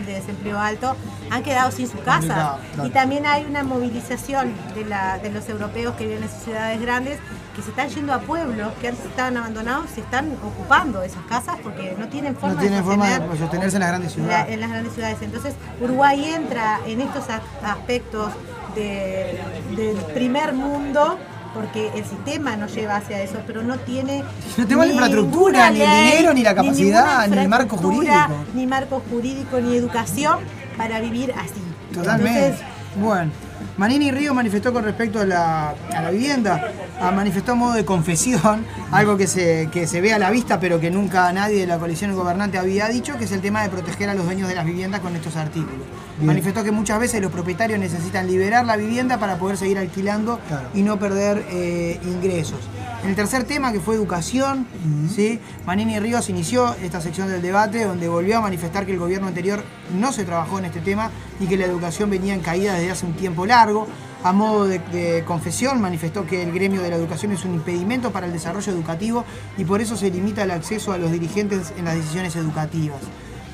nivel de desempleo alto, han quedado sin su casa. Complicado, claro. Y también hay una movilización de, la, de los europeos que viven en sus ciudades grandes que se están yendo a pueblos que antes estaban abandonados, se están ocupando esas casas porque no tienen forma No tienen de forma sostener de sostenerse en las grandes ciudades. en las grandes ciudades. Entonces, Uruguay entra en estos aspectos de- del primer mundo porque el sistema nos lleva hacia eso, pero no tiene No tenemos la infraestructura, ni el dinero, ni la capacidad, ni el marco jurídico. Ni marco jurídico, ni educación para vivir así. Totalmente. Entonces, bueno, Manini Río manifestó con respecto a la, a la vivienda. ah, manifestó a modo de confesión [laughs] algo que se, que se ve a la vista, pero que nunca nadie de la coalición gobernante había dicho, que es el tema de proteger a los dueños de las viviendas con estos artículos. Bien. Manifestó que muchas veces los propietarios necesitan liberar la vivienda para poder seguir alquilando y no perder eh, ingresos. El tercer tema, que fue educación, ¿sí? Manini Ríos inició esta sección del debate donde volvió a manifestar que el gobierno anterior no se trabajó en este tema y que la educación venía en caída desde hace un tiempo largo. A modo de, de confesión, manifestó que el gremio de la educación es un impedimento para el desarrollo educativo y por eso se limita el acceso a los dirigentes en las decisiones educativas,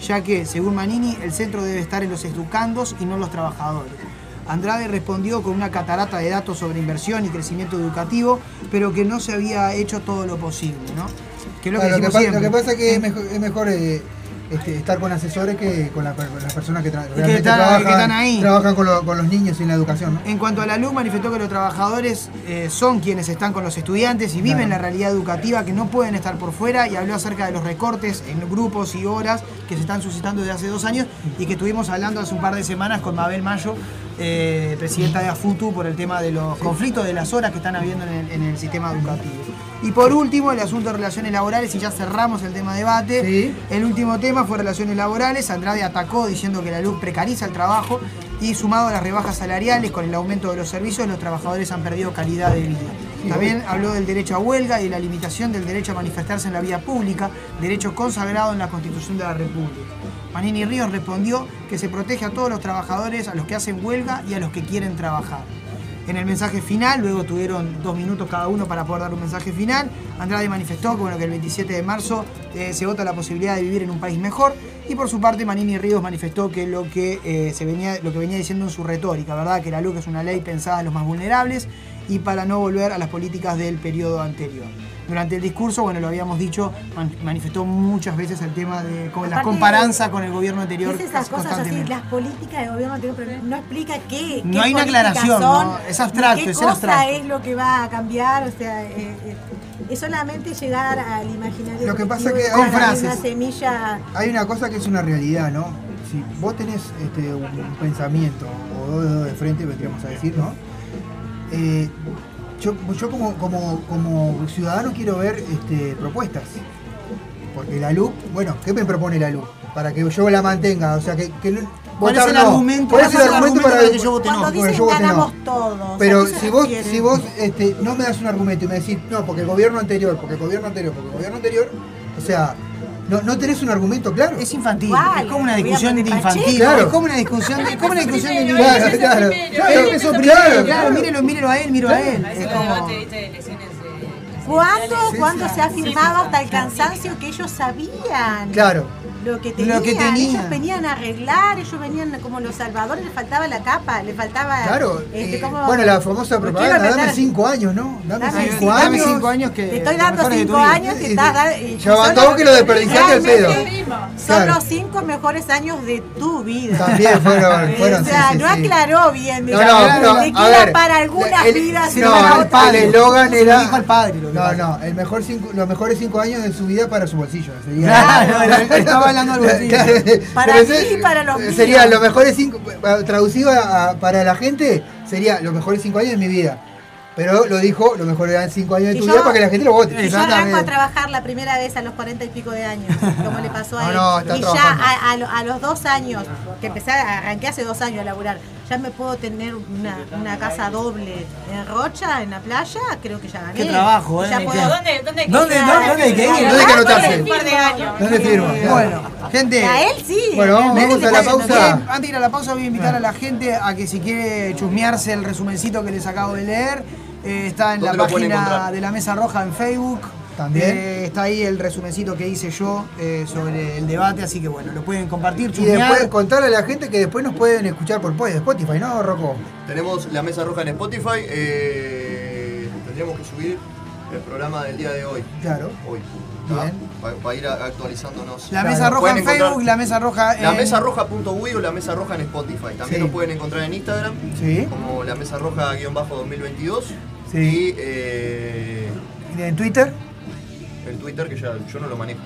ya que, según Manini, el centro debe estar en los educandos y no en los trabajadores. Andrade respondió con una catarata de datos sobre inversión y crecimiento educativo, pero que no se había hecho todo lo posible, ¿no? Que es lo que Claro, lo, que decimos pa- siempre. lo que pasa es que es mejor, es mejor, eh, este, estar con asesores que con, la- con las personas que, tra- realmente están- trabajan, que están ahí. trabajan con, lo- con los niños y en la educación. ¿no? En cuanto a la luz, manifestó que los trabajadores eh, son quienes están con los estudiantes y viven la realidad educativa, que no pueden estar por fuera, y habló acerca de los recortes en grupos y horas que se están suscitando desde hace dos años y que estuvimos hablando hace un par de semanas con Mabel Mayo, eh, presidenta de AFUTU, por el tema de los conflictos de las horas que están habiendo en el, en el sistema educativo. Y por último, el asunto de relaciones laborales, y ya cerramos el tema debate. El último tema fue relaciones laborales. Andrade atacó diciendo que la luz precariza el trabajo y sumado a las rebajas salariales con el aumento de los servicios, los trabajadores han perdido calidad de vida. También habló del derecho a huelga y de la limitación del derecho a manifestarse en la vía pública, derecho consagrado en la Constitución de la República. Manini Ríos respondió que se protege a todos los trabajadores, a los que hacen huelga y a los que quieren trabajar. En el mensaje final, luego tuvieron dos minutos cada uno para poder dar un mensaje final. Andrade manifestó que, bueno, que el 27 de marzo eh, se vota la posibilidad de vivir en un país mejor. Y por su parte, Manini Ríos manifestó que lo que, eh, se venía, lo que venía diciendo en su retórica, ¿verdad? Que la LUC es una ley pensada en los más vulnerables y para no volver a las políticas del periodo anterior. Durante el discurso, bueno, lo habíamos dicho, man- manifestó muchas veces el tema de con la comparanza con el gobierno anterior Dice esas cosas así, las políticas del gobierno anterior, pero no explica qué. No qué hay una aclaración, son, ¿no? Es abstracto, qué es cosa abstracto. es lo que va a cambiar, o sea, eh, eh, es solamente llegar al imaginario. Lo que pasa colectivo que hay frases. Una semilla. Hay una cosa que es una realidad, ¿no? Si vos tenés este, un pensamiento o dos dedos de frente, vendríamos a decir, ¿no? Eh, yo yo como, como, como ciudadano quiero ver este, propuestas. Porque la luz, bueno, ¿qué me propone la luz? Para que yo la mantenga, o sea, que, que no- ¿Cuál es votar el no. argumento? ¿Cuál es el ¿Cuál es el argumento argumento para para que yo vote no? Dicen yo no. todos. Pero ¿a qué se si vos, si vos este, no me das un argumento y me decís, no, porque el gobierno anterior, porque el gobierno anterior, porque el gobierno anterior, o sea, no, no tenés un argumento claro. Es infantil, es como una ¿El discusión de infantil, Pacheco? es como una discusión de, es como una discusión de Claro, claro, claro, empezó claro, primero, claro. claro, mírelo, mírelo a él, miro a él. Es como- ¿Cuándo, cuándo se ha afirmado hasta el cansancio que ellos sabían? Claro. Lo que tenían, Lo que tenían. ellos venían a arreglar, ellos venían como los salvadores, les faltaba la capa, les faltaba... Claro, este, eh, como- bueno, la famosa propaganda, dame cinco años, ¿no? Dame, Dame cinco cinco- años. Dame cinco años que. Te estoy dando cinco años, te Y- estás da- y ya son bastó los- que lo desperdiciaste al pedo. Son Claro. los cinco mejores años de tu vida. También fueron, [laughs] fueron, o sea, sí, sí, no sí. aclaró bien. No, digamos, no, le a queda ver, para algunas el- vidas no, para el, otras. padre, el eslogan era. dijo al padre, No, no, el mejor cinco, los mejores cinco años de su vida para su bolsillo. Claro, [laughs] estaba hablando al bolsillo. Claro, [laughs] Para mí y para los míos. Sería los mejores cinco, traducido a- para la gente, sería los mejores cinco años de mi vida. Pero lo dijo, los mejores eran cinco años de tu vida para que la gente lo vote. Y yo arranco a trabajar la primera vez a los cuarenta y pico de años, como le pasó a [laughs] él. no, y ya a, a lo- a los dos años, que empecé, arranqué hace dos años a laburar, ya me puedo tener una, una casa doble en Rocha, en la playa, creo que ya gané. Qué trabajo, ya ¿eh? ¿Dónde, dónde, ¿Dónde, dónde, dónde hay que ir? ¿Dónde hay que anotarse? ¿Dónde firma? Bueno, gente. A él sí. Bueno, vamos, a la pausa. antes de ir a la pausa voy a invitar a la gente a que si quiere chusmearse el resumencito que les acabo de leer, eh, está en la ¿Dónde lo pueden página de la Mesa Roja en Facebook. También. Eh, está ahí el resumencito que hice yo eh, sobre el debate, así que bueno, lo pueden compartir, Y después contarle a la gente que después nos pueden escuchar por Spotify, ¿no, Rocco? Tenemos la mesa roja en Spotify. eh, tendríamos que subir el programa del día de hoy. Claro. Hoy. Bien. Para ir actualizándonos. La Claro, Mesa Roja en encontrar- Facebook, la Mesa Roja en... La mesa roja.uy o la mesa roja en Spotify. También Sí. nos pueden encontrar en Instagram Sí. como la mesa roja-2022. Sí. Y eh, ¿Y en Twitter? El Twitter que ya yo no lo manejo.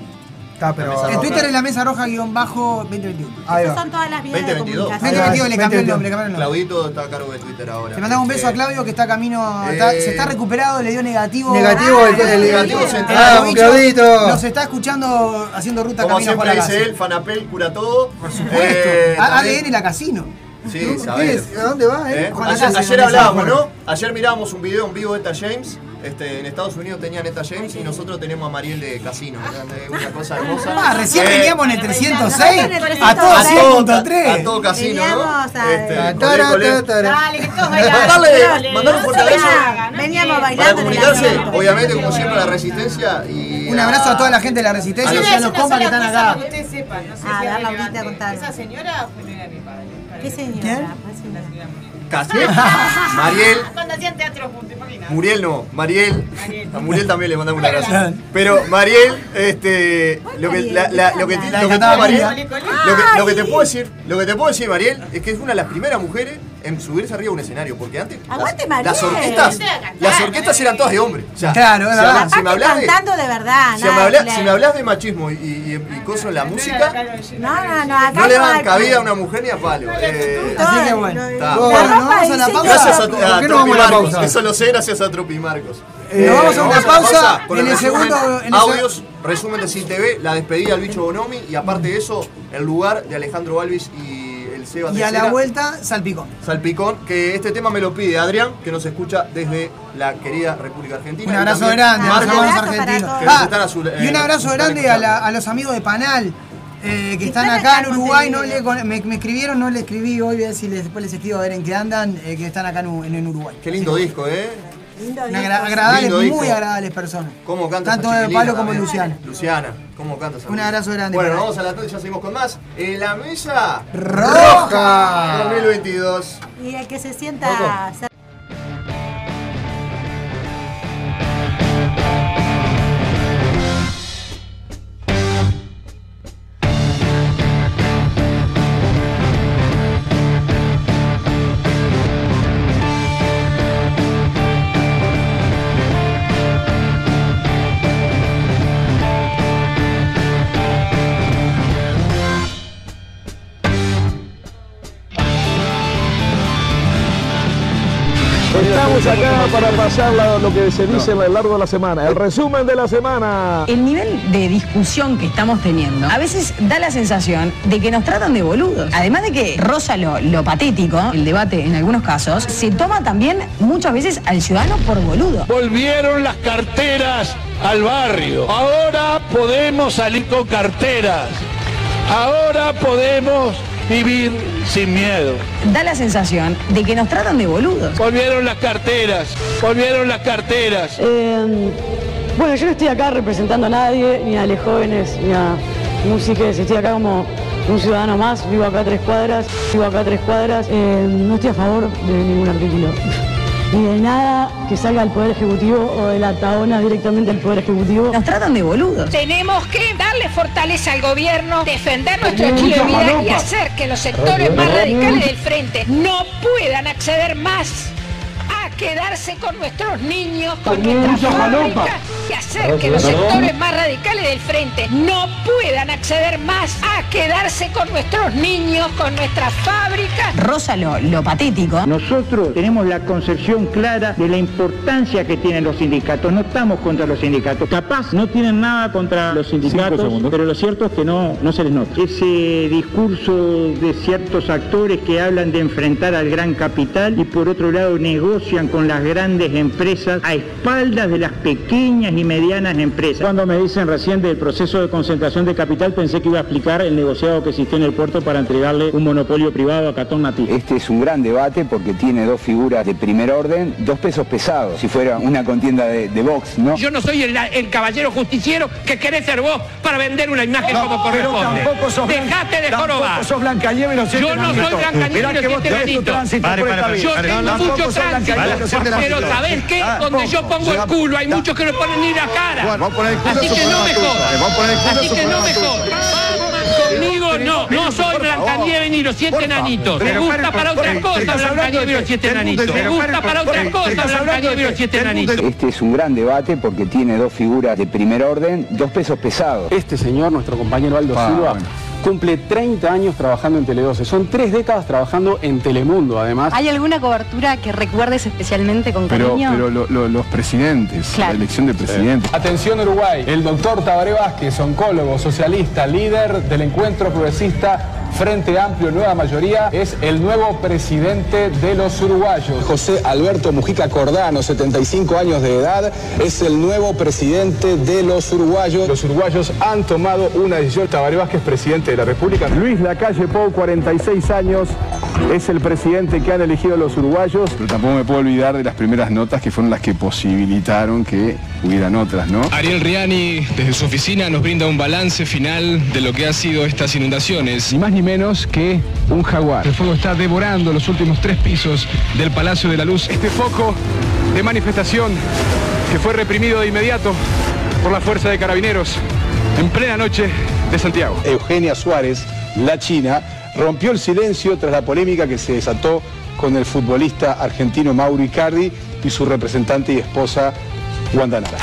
Está, pero. En Twitter es la mesa roja guion bajo 2021. Ahí Esas va. son todas las vías de 2022. comunicación. 2022 le cambió el 2022. nombre, le cambiaron el nombre. Claudito está a cargo de Twitter ahora. Le mandamos un beso a Eh, Claudio que está camino, está- eh, se está recuperado, le dio negativo. Negativo, Ah, el- el negativo el central. Vamos, bicho Claudito. Nos está escuchando haciendo ruta Como camino siempre para la dice casa. él, Fanapel cura todo. Por supuesto. Eh, A- ADN la casino. Sí, ¿Qué sabés. es? ¿A dónde va, eh? ¿Eh? Ojalá Ayer, hablábamos. ¿no? Ayer mirábamos un video en vivo de Eta James. Este, en Estados Unidos tenían Eta James y nosotros tenemos a Mariel de Casino. ¿entendés? Una cosa hermosa. Ah, recién Eh, veníamos en el 306 en el a todo 306. 100.3. A todo casino, ¿no? A- Este. Dale, que todos mandale un fuerte abrazo. Veníamos Para bailando. comunicarse, asiento. obviamente, como siempre, a la resistencia y. Un abrazo a toda la gente de la Resistencia y a los compas que están Para acá. que ustedes sepan, no sé Ah, si. Esa señora fue mi padre. ¿Qué señora? Casi. [laughs] Mariel. Cuando hacían teatro juntos, imagínate. Muriel no, Mariel. Mariel. A Muriel también le mandamos un abrazo. Pero Mariel, este. Lo que, la- la- lo que. Lo que, lo que te puedo decir, lo que te puedo decir, Mariel, es que es una de las primeras mujeres en subirse arriba de un escenario. Porque antes. las- Aguante, Las, Mariel. orquestas. A Las orquestas eran todas de hombres. O sea, Claro, es si, verdad. si me hablas de. cantando de verdad. Si me, nada, hablas, le- si me hablas de machismo y, y, y cosas en la música, No, no, no, acá no le dan cabida a una mujer ni a palo. Eh, Así que bueno. Ropa vamos a la pausa. Gracias a, ¿Por a no Tropi a pausa? Eso lo sé gracias a Tropi Marcos. Eh, nos vamos a una pausa en el segundo- audios, resumen de Sin TV, la despedida del bicho Bonomi y aparte de eso, el lugar de Alejandro Alvis y Seba Y a la vuelta, salpicón. Salpicón, que este tema me lo pide Adrián, que nos escucha desde la querida República Argentina. Un abrazo grande Marcos, hermanos abrazo para argentinos. todos. que nos Ah, están a su- y un eh, abrazo están grande a, la- escuchando. a los amigos de Panal. eh, que están Están acá acá en en Uruguay, no Montevideo. le, con- me, me escribieron, no le escribí hoy, voy a ver si les- después les escribo a ver en qué andan, eh, que están acá en, U- en- en Uruguay. Qué lindo disco, ¿eh? Lindo Una agra- agradables, Lindo muy agradables personas. ¿Cómo canta Tanto esa de chiquilina Palo como también? Luciana. Luciana, ¿cómo canta esa Un mujer? abrazo grande Bueno, para vamos a la tarde y ya seguimos con más. En la mesa Roja. 2022. Y el que se sienta... Estamos pasar la- lo que se dice a lo largo de la semana. El resumen de la semana. El nivel de discusión que estamos teniendo a veces da la sensación de que nos tratan de boludos. Además de que roza lo, lo patético, el debate en algunos casos, se toma también muchas veces al ciudadano por boludo. Volvieron las carteras al barrio. Ahora podemos salir con carteras. Ahora podemos vivir sin miedo. Da la sensación de que nos tratan de boludos. Volvieron las carteras. Volvieron las carteras. Eh, bueno, yo no estoy acá representando a nadie, ni a los jóvenes, ni a músicos, estoy acá como un ciudadano más, vivo acá a tres cuadras, vivo acá a tres cuadras, Eh, no estoy a favor de ningún artículo. Ni de nada que salga del Poder Ejecutivo o de la tabona directamente al Poder Ejecutivo. Nos tratan de boludos. Tenemos que darle fortaleza al gobierno, defender nuestro estilo de vida y hacer que los sectores más radicales del frente no puedan acceder más quedarse con nuestros niños, con nuestras fábricas y hacer que los sectores más radicales del frente no puedan acceder más a quedarse con nuestros niños, con nuestras fábricas. Roza lo, lo patético. Nosotros tenemos la concepción clara de la importancia que tienen los sindicatos. No estamos contra los sindicatos. Capaz no tienen nada contra los sindicatos, pero lo cierto es que no, no se les nota. Ese discurso de ciertos actores que hablan de enfrentar al gran capital y por otro lado negocian con las grandes empresas a espaldas de las pequeñas y medianas empresas. Cuando me dicen recién del proceso de concentración de capital, pensé que iba a explicar el negociado que existió en el puerto para entregarle un monopolio privado a Catón Nati. Este es un gran debate porque tiene dos figuras de primer orden, dos pesos pesados, si fuera una contienda de, de box, ¿no? Yo no soy el, el caballero justiciero que querés ser vos para vender una imagen No, como pero corresponde. tampoco sos Dejate de jorobar. sos no Yo no soy no vida. Yo tengo Tampoco mucho tránsito. Pero. ¿sabés qué? Ah, Donde yo pongo el culo hay muchos que no ponen ni la cara. Bueno, vamos a poner el culo, Así que no me jodas. Así que no me jodas. Conmigo no, no soy Blancanieves ni los siete enanitos. Me gusta para otra cosa Blancanieves y los siete enanitos. Me gusta para otra cosa Blancanieves y los siete enanitos. Este es un gran debate porque tiene dos figuras de primer orden, dos pesos pesados. Este señor, nuestro compañero Aldo Ah, Silva. Cumple 30 años trabajando en Tele12. Son tres décadas trabajando en Telemundo, además. ¿Hay alguna cobertura que recuerdes especialmente con Pero, cariño? pero lo- lo- los presidentes, Claro. la elección de presidentes. Atención Uruguay, el doctor Tabaré Vázquez, oncólogo, socialista, líder del encuentro progresista Frente Amplio Nueva Mayoría, es el nuevo presidente de los uruguayos. José Alberto Mujica Cordano, 75 años de edad, es el nuevo presidente de los uruguayos. Los uruguayos han tomado una decisión. Tabaré Vázquez, presidente de la República. Luis Lacalle Pou, 46 años, es el presidente que han elegido los uruguayos. Pero tampoco me puedo olvidar de las primeras notas que fueron las que posibilitaron que hubieran otras, ¿no? Ariel Riani, desde su oficina, nos brinda un balance final de lo que ha sido estas inundaciones. Ni más ni menos que un jaguar. El fuego está devorando los últimos tres pisos del Palacio de la Luz. Este foco de manifestación que fue reprimido de inmediato por la Fuerza de Carabineros en plena noche de Santiago. Eugenia Suárez, la China, rompió el silencio tras la polémica que se desató con el futbolista argentino Mauro Icardi y su representante y esposa Wanda Nara.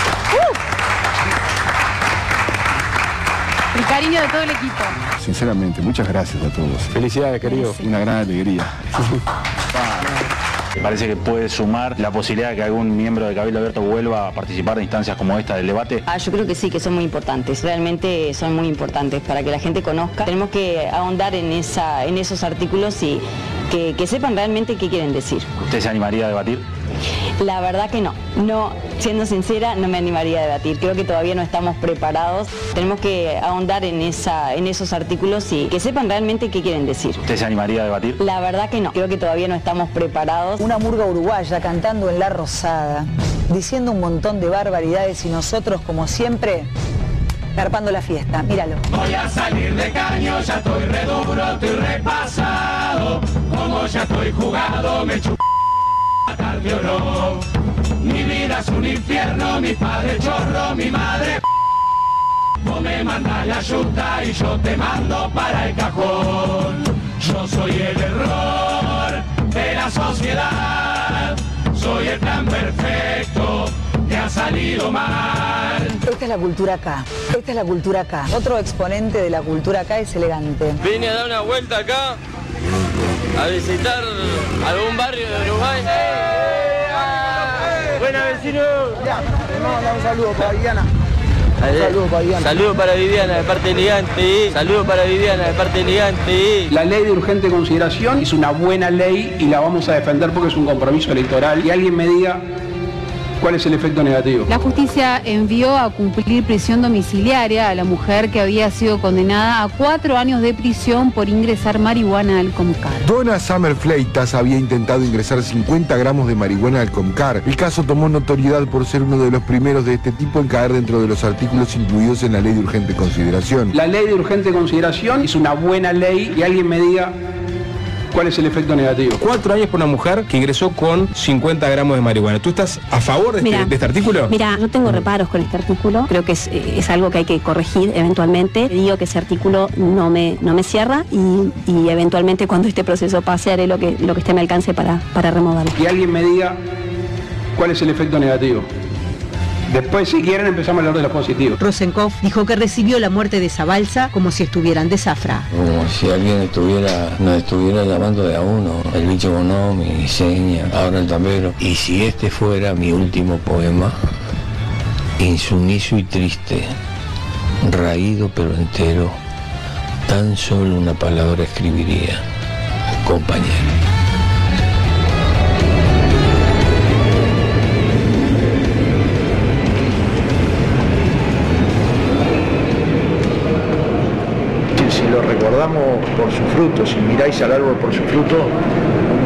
El cariño de todo el equipo. Sinceramente, muchas gracias a todos. Felicidades, querido. Una gran alegría. [laughs] Parece que puede sumar la posibilidad de que algún miembro de Cabildo Abierto vuelva a participar de instancias como esta del debate. Ah, yo creo que sí, que son muy importantes. Realmente son muy importantes para que la gente conozca. Tenemos que ahondar en, esa, en esos artículos y que, que sepan realmente qué quieren decir. ¿Usted se animaría a debatir? La verdad que no. No, siendo sincera, no me animaría a debatir. Creo que todavía no estamos preparados. Tenemos que ahondar en, esa, en esos artículos y que sepan realmente qué quieren decir. ¿Usted se animaría a debatir? La verdad que no. Creo que todavía no estamos preparados. Una murga uruguaya cantando en La Rosada, diciendo un montón de barbaridades y nosotros, como siempre, garpando la fiesta. Míralo. Voy a salir de caño, ya estoy reduro, estoy repasado. Como ya estoy jugado, me chupo tarde o no. Mi vida es un infierno, mi padre chorro, mi madre. Vos me mandas la yuta y yo te mando para el cajón. Yo soy el error de la sociedad. Soy el plan perfecto salido mal. Esta es la cultura acá. Esta es la cultura acá. Otro exponente de la cultura acá es elegante. Vine a dar una vuelta acá a visitar algún barrio de Uruguay. Buena vecino. Ya, vamos a dar un saludo para Viviana. Saludos para Viviana. Saludos para Viviana de parte elegante. Saludos para Viviana de parte elegante. La ley de urgente consideración es una buena ley y la vamos a defender porque es un compromiso electoral. Y alguien me diga cuál es el efecto negativo. La justicia envió a cumplir prisión domiciliaria a la mujer que había sido condenada a cuatro años de prisión por ingresar marihuana al Comcar. Donna Summer Fleitas había intentado ingresar 50 gramos de marihuana al Comcar. El caso tomó notoriedad por ser uno de los primeros de este tipo en caer dentro de los artículos incluidos en la ley de urgente consideración. La ley de urgente consideración es una buena ley y alguien me diga cuál es el efecto negativo. Cuatro años por una mujer que ingresó con 50 gramos de marihuana. ¿Tú estás a favor de, este, de este artículo? Mira, yo tengo reparos con este artículo. Creo que es, eh, es algo que hay que corregir eventualmente. Digo que ese artículo no me, no me cierra y, y eventualmente cuando este proceso pase haré lo que, lo que esté a mi alcance para, para removerlo. Y alguien me diga cuál es el efecto negativo. Después, si quieren, empezamos a hablar de los positivos. Rosenkopf dijo que recibió la muerte de Zabalza como si estuvieran de zafra. Como si alguien estuviera, nos estuviera llamando de a uno. El bicho bonó, mi seña, ahora el tablero. Y si este fuera mi último poema, insumiso y triste, raído pero entero, tan solo una palabra escribiría, compañero. Recordamos por su fruto, si miráis al árbol por su fruto,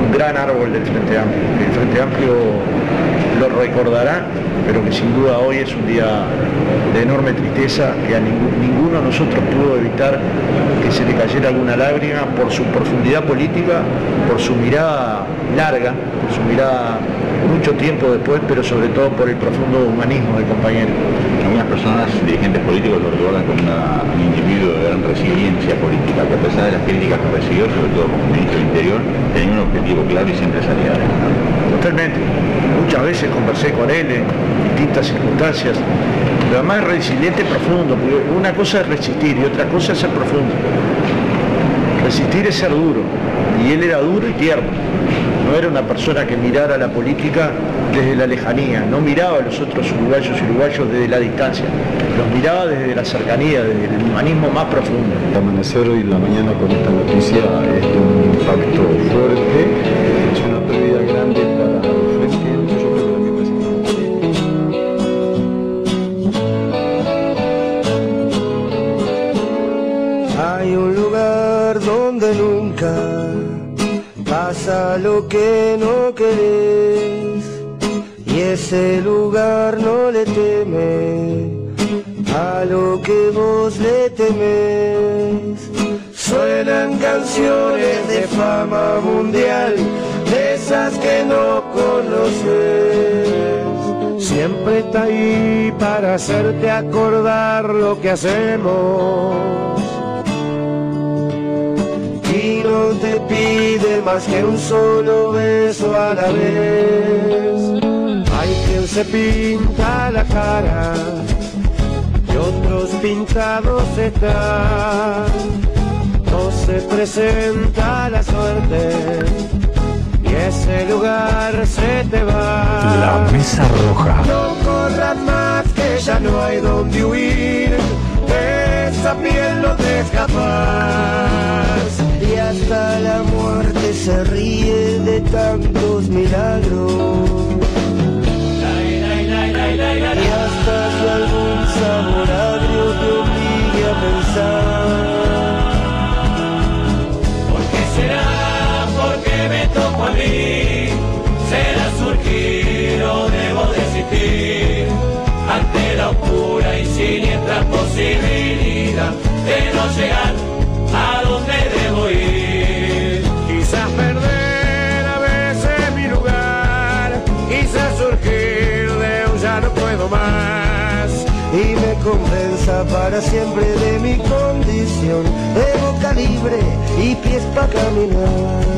un gran árbol del Frente Amplio. El Frente Amplio lo recordará, pero que sin duda hoy es un día de enorme tristeza, que a ninguno de nosotros pudo evitar que se le cayera alguna lágrima por su profundidad política, por su mirada larga, por su mirada mucho tiempo después, pero sobre todo por el profundo humanismo del compañero. Algunas personas, dirigentes políticos, lo recuerdan como una- un individuo de gran resiliencia política, que a pesar de las críticas que recibió, sobre todo como ministro del Interior, tenía un objetivo claro y siempre salía adelante. Totalmente. Muchas veces conversé con él en distintas circunstancias. Pero además es resiliente profundo, porque una cosa es resistir y otra cosa es ser profundo. Resistir es ser duro, y él era duro y tierno. No era una persona que mirara la política desde la lejanía, no miraba a los otros uruguayos y uruguayos desde la distancia, los miraba desde la cercanía, desde el humanismo más profundo. Amanecer hoy en la mañana con esta noticia es de un impacto fuerte, es una pérdida grande para el frente, yo creo que la que Hay un lugar donde nunca pasa lo que no querés y ese lugar no le teme a lo que vos le temes. Suenan canciones de fama mundial, de esas que no conoces. Siempre está ahí para hacerte acordar lo que hacemos no te pide más que un solo beso a la vez. Hay quien se pinta la cara y otros pintados están. No se presenta la suerte y ese lugar se te va. La Mesa Roja. No corras más que ya no hay donde huir. Esa piel no te escapas. Y hasta la muerte se ríe de tantos milagros. Y hasta que algún sabor agrio te obligue a pensar. ¿Por qué será? Porque me tocó a mí. Será surgir o debo desistir ante la oscura y siniestra posibilidad no llegar a donde debo ir. Quizás perder a veces mi lugar, quizás surgir de un ya no puedo más. Y me convenza para siempre de mi condición de boca libre y pies para caminar.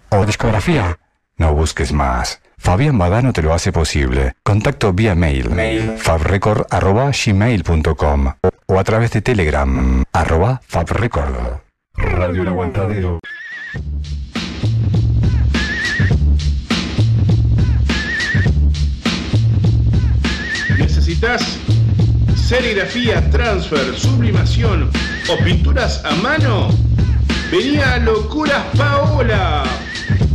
o discografía. No busques más. Fabián Badano te lo hace posible. Contacto vía mail, fabrecord.gmail.com o a través de Telegram, arroba fabrecord. Radio El Aguantadero. ¿Necesitas serigrafía, transfer, sublimación o pinturas a mano? Venía a Locuras Paola.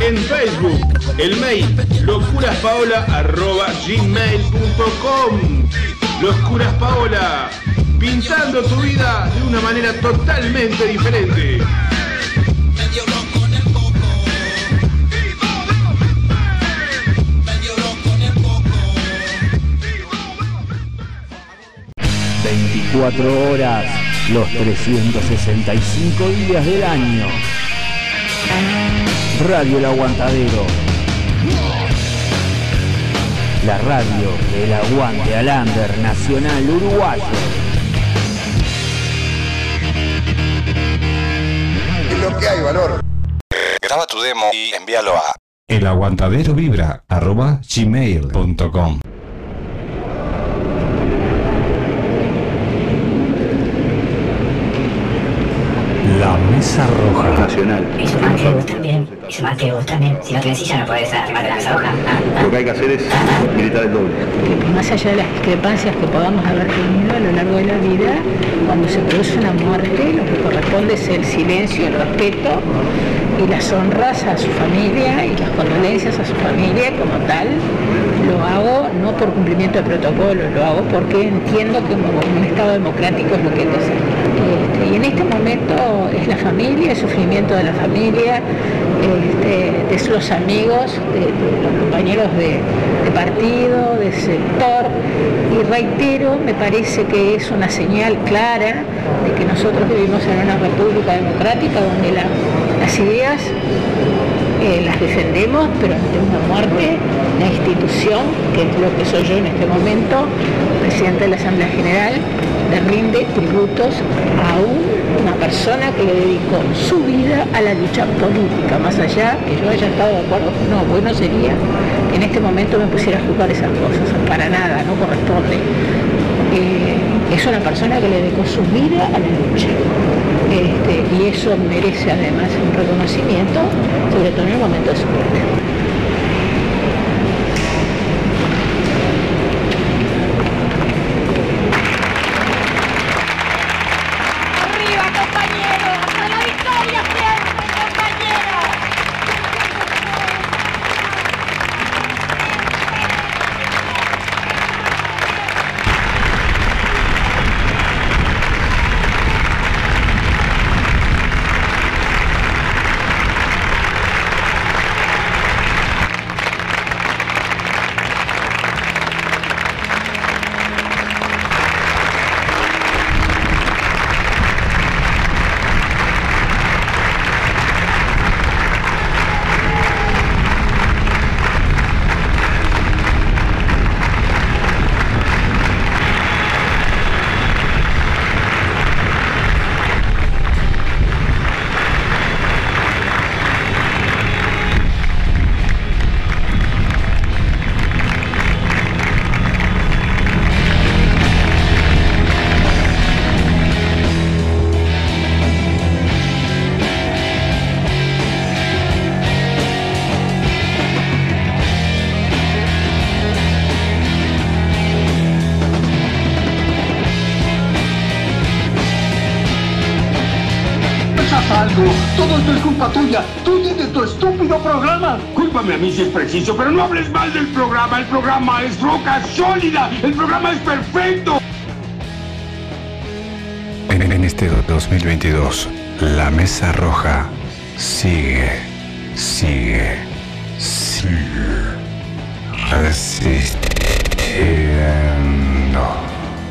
En Facebook, el mail locuraspaola.gmail.com Locuras Paola. Pintando tu vida de una manera totalmente diferente. Cuatro horas, los 365 días del año. Radio El Aguantadero. La radio del aguante al under nacional uruguayo. Es lo que hay, valor. Graba tu demo y envíalo a elaguantaderovibra.gmail.com La Mesa Roja Nacional. Y su Mateo también. Y su Mateo también. Si no tenés silla no podés arrimarte la mesa roja. Lo que hay que hacer es militar el doble. Más allá de las discrepancias que podamos haber tenido a lo largo de la vida, cuando se produce una muerte, lo que corresponde es el silencio, el respeto y las honras a su familia y las condolencias a su familia como tal. Lo hago no por cumplimiento de protocolo, lo hago porque entiendo que como un Estado democrático es lo que hay que hacer. Y en este momento es la familia, el sufrimiento de la familia, este, de los amigos, de, los compañeros de, partido, de sector. Y reitero, me parece que es una señal clara de que nosotros vivimos en una república democrática donde la- las ideas las defendemos, pero ante una muerte, la institución, que es lo que soy yo en este momento, presidente de la Asamblea General, le rinde tributos a un- una persona que le dedicó su vida a la lucha política, más allá que yo haya estado de acuerdo, no, bueno sería que en este momento me pusiera a juzgar esas cosas, para nada, no corresponde. Eh, es una persona que le dedicó su vida a la lucha. Este, y eso merece además un reconocimiento, sobre todo en el momento de su muerte. Programa. Cúlpame a mí si es preciso, pero no hables mal del programa. El programa es roca sólida. El programa es perfecto. En, en este do- 2022, la Mesa Roja sigue, sigue, sigue resistiendo.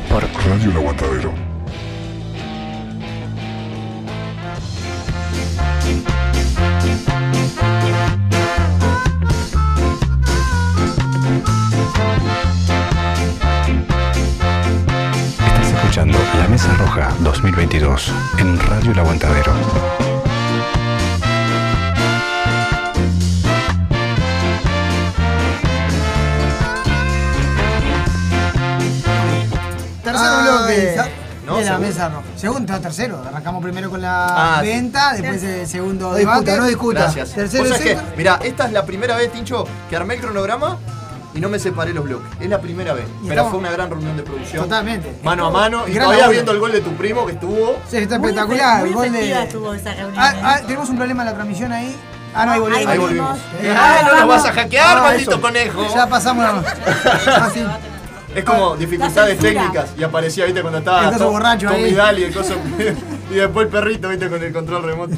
Por Radio El Aguantadero. Mesa Roja 2022 en Radio El Aguantadero. Tercer bloque. No, de la segundo. mesa roja. Segundo, tercero. Arrancamos primero con la Ah, sí. venta, después el segundo No debate. discuta, no discuta. Gracias. Tercero Vos sabés que, mirá, esta es la primera vez, Tincho, que armé el cronograma y no me separé los bloques. Es la primera vez. Y Pero estamos- fue una gran reunión de producción. Totalmente. Mano a mano. Y todavía viendo el gol de tu primo que estuvo. Sí, está Muy espectacular. el muy gol de... estuvo esa reunión. Ah, ah, tenemos un problema en la transmisión ahí. Ah, no, ahí volvimos. Ahí volvimos. Eh, Ah, no nos vas a hackear, Ah, maldito eso. conejo. Ya pasamos la... [laughs] Ah, sí. Es como dificultades técnicas. Y aparecía, viste, cuando estaba El borracho Tom ahí. Vidal y el coso. [laughs] y después el perrito, viste, con el control remoto.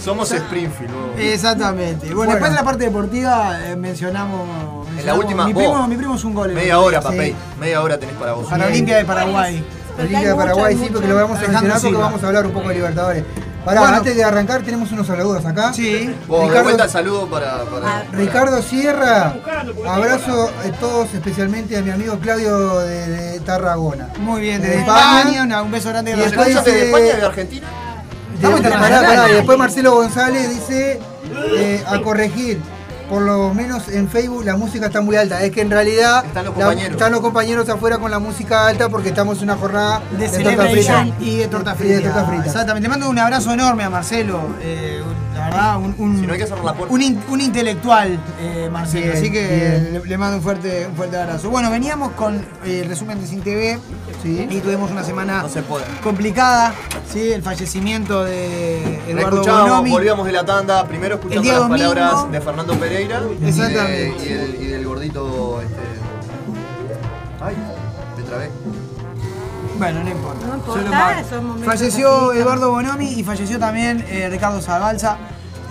Somos Springfield, ¿no? Exactamente. Bueno, Bueno. después de la parte deportiva eh, mencionamos, En la última. Mi vos, primo, mi primo es un gol. Media hora, sí. papey. Media hora tenés para vos. Para Olimpia de Paraguay. Olimpia de Paraguay, sí, porque lo vamos a mencionar porque vamos a hablar un poco de Libertadores. Pará, Bueno. antes de arrancar tenemos unos saludos acá. Sí. Vos, Ricardo, vuelta el saludo para. para- Ricardo Sierra, abrazo a todos, especialmente a mi amigo Claudio de, de Tarragona. Muy bien, De desde España. España, una- un beso grande. Y después dice- ¿De España y de Argentina? De- pará, pará, y después Marcelo González dice eh, a corregir. Por lo menos en Facebook la música está muy alta. Es que en realidad Están los la- compañeros. están los compañeros afuera con la música alta porque estamos en una jornada de de, torta frita. y de torta Y frita. de torta frita. Exactamente. Le mando un abrazo enorme a Marcelo. eh, un- la verdad, un, un- Si no hay que cerrar la puerta. un, in- un intelectual, eh, Marcelo. Bien, Así que le, le mando un fuerte, un fuerte abrazo. Bueno, veníamos con eh, el resumen de Sin TV y tuvimos una semana No se puede. complicada. ¿sí? El fallecimiento de Eduardo Bonomi. volvíamos de la tanda, primero escuchando día las domingo. palabras de Fernando Pereira y, de- y del, y del gordito este. Ay. Bueno, no importa. No importa, Solo para- son momentos Falleció así. Eduardo Bonomi y falleció también eh, Ricardo Zabalza.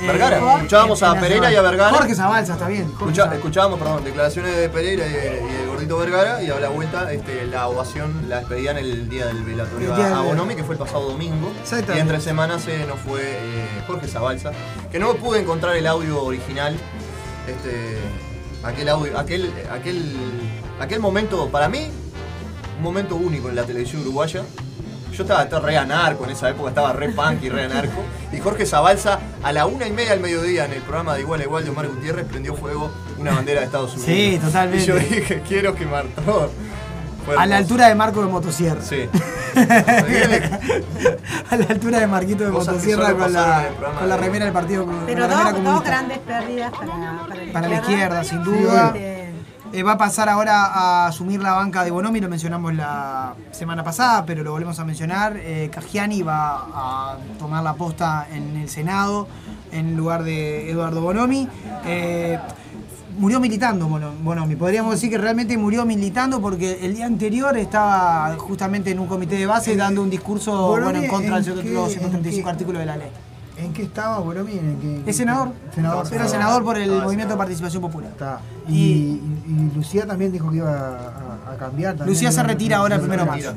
eh, Vergara. Escuchábamos en a Pereira y a Vergara. Jorge Zabalza, está bien. Escucha- escuchábamos, perdón, declaraciones de Pereira y, de- y del gordito Vergara y a la vuelta este, la ovación la despedían el día del velatorio El a, Bonomi, que fue el pasado domingo. Y entre semanas se nos fue eh, Jorge Zabalza, que no pude encontrar el audio original. Este, aquel audio, aquel, aquel, aquel momento, para mí, momento único en la televisión uruguaya. Yo estaba estaba re anarco en esa época, estaba re punk y re anarco. Y Jorge Zabalza, a la una y media del mediodía, en el programa de Igual a Igual de Omar Gutiérrez, prendió fuego una bandera de Estados Unidos. Sí, totalmente. Y yo [laughs] dije, quiero quemar todo. A la altura de Marco de Motosierra. Sí. [laughs] a la altura de Marquito de Cosas Motosierra con la, con la remera del partido Pero dos, grandes pérdidas para, para la Para la izquierda, sin duda. Eh, va a pasar ahora a asumir la banca de Bonomi, lo mencionamos la semana pasada, pero lo volvemos a mencionar. Eh, Cagiani va a tomar la posta en el Senado en lugar de Eduardo Bonomi. Eh, murió militando Bono- Bonomi, podríamos decir que realmente murió militando porque el día anterior estaba justamente en un comité de base dando un discurso bueno, en contra ¿en del qué- 135 en qué- artículo de la ley. ¿En qué estaba Boromi? ¿En qué- Es senador. Senador. Era senador por el Movimiento de Participación Popular. Está. Y, y- y Lucía también dijo que iba a, a- a cambiar. también. Lucía se retira ahora el primero de marzo.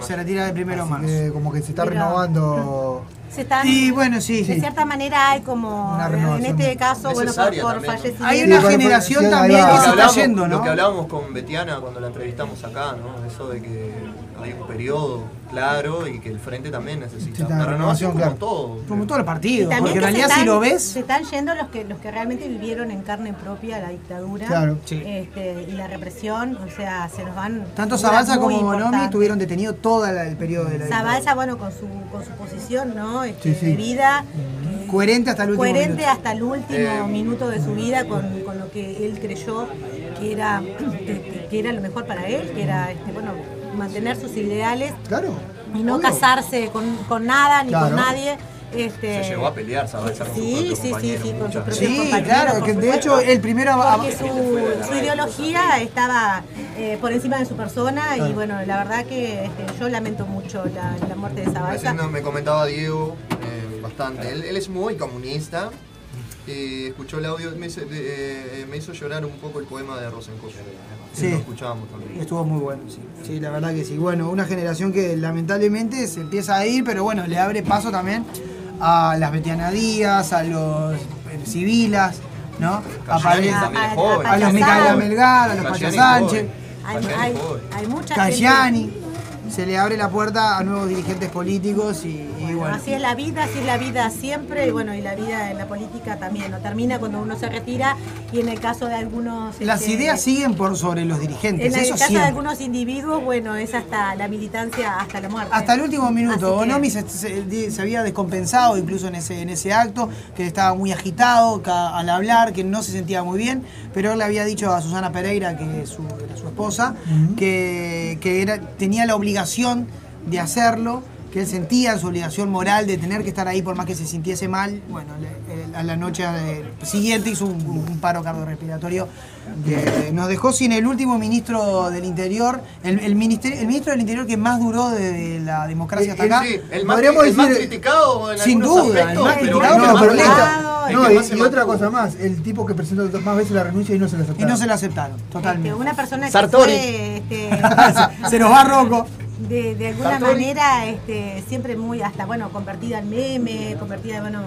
Se retira el primero de marzo. que como que se está Pero- renovando. [laughs] se están, Y bueno, sí. De cierta manera hay como, Una en este caso, bueno, por, por fallecimiento. Hay una Sí, generación también que Lo se está hablábamos- yendo, Lo ¿no? que hablábamos con Betiana cuando la entrevistamos acá, ¿no? Eso de que hay un periodo claro y que el frente también necesita una la renovación como todo. Como todos los Y partidos. también Porque en realidad si lo ves, Se están yendo los que, los que realmente vivieron en carne propia la dictadura Claro. Sí. este, y la represión, o sea, se nos van. tanto Zabalza como Bonomi estuvieron detenidos todo la- el periodo de la Zabalza, dictadura. bueno, con su, con su posición, ¿no? Este, Sí, sí. De vida. Coherente hasta el último coherente minuto. hasta el último Eh, minuto de su vida con, con lo que él creyó que era, que era lo mejor para él, que era este, bueno, mantener sus ideales Claro. y no obvio. casarse con, con nada ni Claro. con nadie. Este, Se llegó a pelear sus Sí, sí, sí, sí, con sus propios. Sí, claro, que de hecho el primero Porque su, su ideología estaba eh, por encima de su persona y bueno, la verdad que este, yo lamento mucho la, la muerte de Zabalza. No- me comentaba Diego eh, bastante. Él, él es muy comunista. Y escuchó el audio, me hizo, eh, me hizo llorar un poco el poema de Rosenkopf. Sí. Lo escuchábamos también. Estuvo muy bueno, sí. Sí, la verdad que sí. Bueno, una generación que lamentablemente se empieza a ir, pero bueno, le abre paso también a las Betiana Díaz, a los eh, civilas, ¿no? Cayani es a- joven. a los Pacha Micaela Sánchez. Melgar, a los Pacha Sánchez. Hay, hay, hay mucha Cayani. gente. se le abre la puerta a nuevos dirigentes políticos y, y bueno. Así es la vida, así es la vida siempre, y bueno, y la vida en la política también, ¿no? Termina cuando uno se retira y en el caso de algunos... Las este, ideas siguen por sobre los dirigentes, En el eso caso de algunos individuos, bueno, es hasta la militancia, hasta la muerte. Hasta el último minuto. Bonomi se, se- se había descompensado incluso en ese, en ese acto, que estaba muy agitado al hablar, que no se sentía muy bien, pero él le había dicho a Susana Pereira, que es su, era su esposa, que, que era, tenía la obligación de hacerlo, que él sentía su obligación moral de tener que estar ahí por más que se sintiese mal. Bueno, le- a la noche eh, siguiente hizo un, un paro cardiorrespiratorio que nos dejó sin el último ministro del Interior, el, el ministerio, el ministro del Interior que más duró de la democracia hasta El- acá. sí, el más- Podríamos el más decir- criticado en sin duda, el más pero criticado, no, más pero El y, más se y otra cosa más, el tipo que presentó dos más veces la renuncia y no se la Y aceptaron. no se la aceptaron, totalmente. Este, una persona que Sartori. fue, este, [laughs] se nos va Rocco. De, de alguna manera este, siempre muy hasta bueno convertida en meme convertida bueno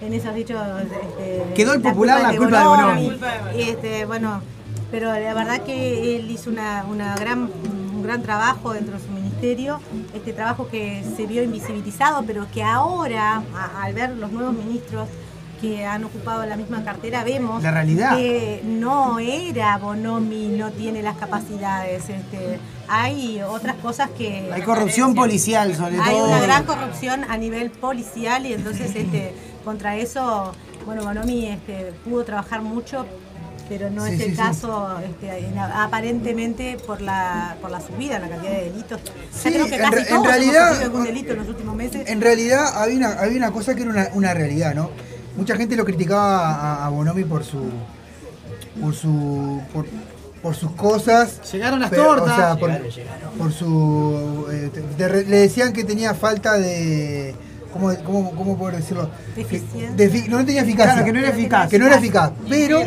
en esos dichos este, Quedó el popular la culpa de Bonomi. y este bueno pero la verdad que él hizo una, una gran un gran trabajo dentro de su ministerio este trabajo que se vio invisibilizado pero que ahora a- al ver los nuevos ministros que han ocupado la misma cartera vemos La realidad. que no era Bonomi, no tiene las capacidades. Este, hay otras cosas que. Hay corrupción policial, sobre Hay todo. una gran corrupción a nivel policial y entonces [laughs] este, contra eso, bueno, Bonomi este, pudo trabajar mucho, pero no Sí, es el sí. caso este, en- aparentemente por la, por la subida en la cantidad de delitos. Ya creo que en casi en todos realidad- hemos sufrido algún delito en los últimos meses. En realidad había una, había una cosa que era una, una realidad, ¿no? Mucha gente lo criticaba a, a Bonomi por su. por su. por, por sus cosas. Llegaron las pero, tortas. O sea, por, Llegaron, llegaron. por su. eh, de re- le decían que tenía falta de. ¿Cómo, cómo, cómo puedo decirlo? Deficiencia. De no tenía eficacia. Claro, que no era eficaz. Que no era eficaz. Pero.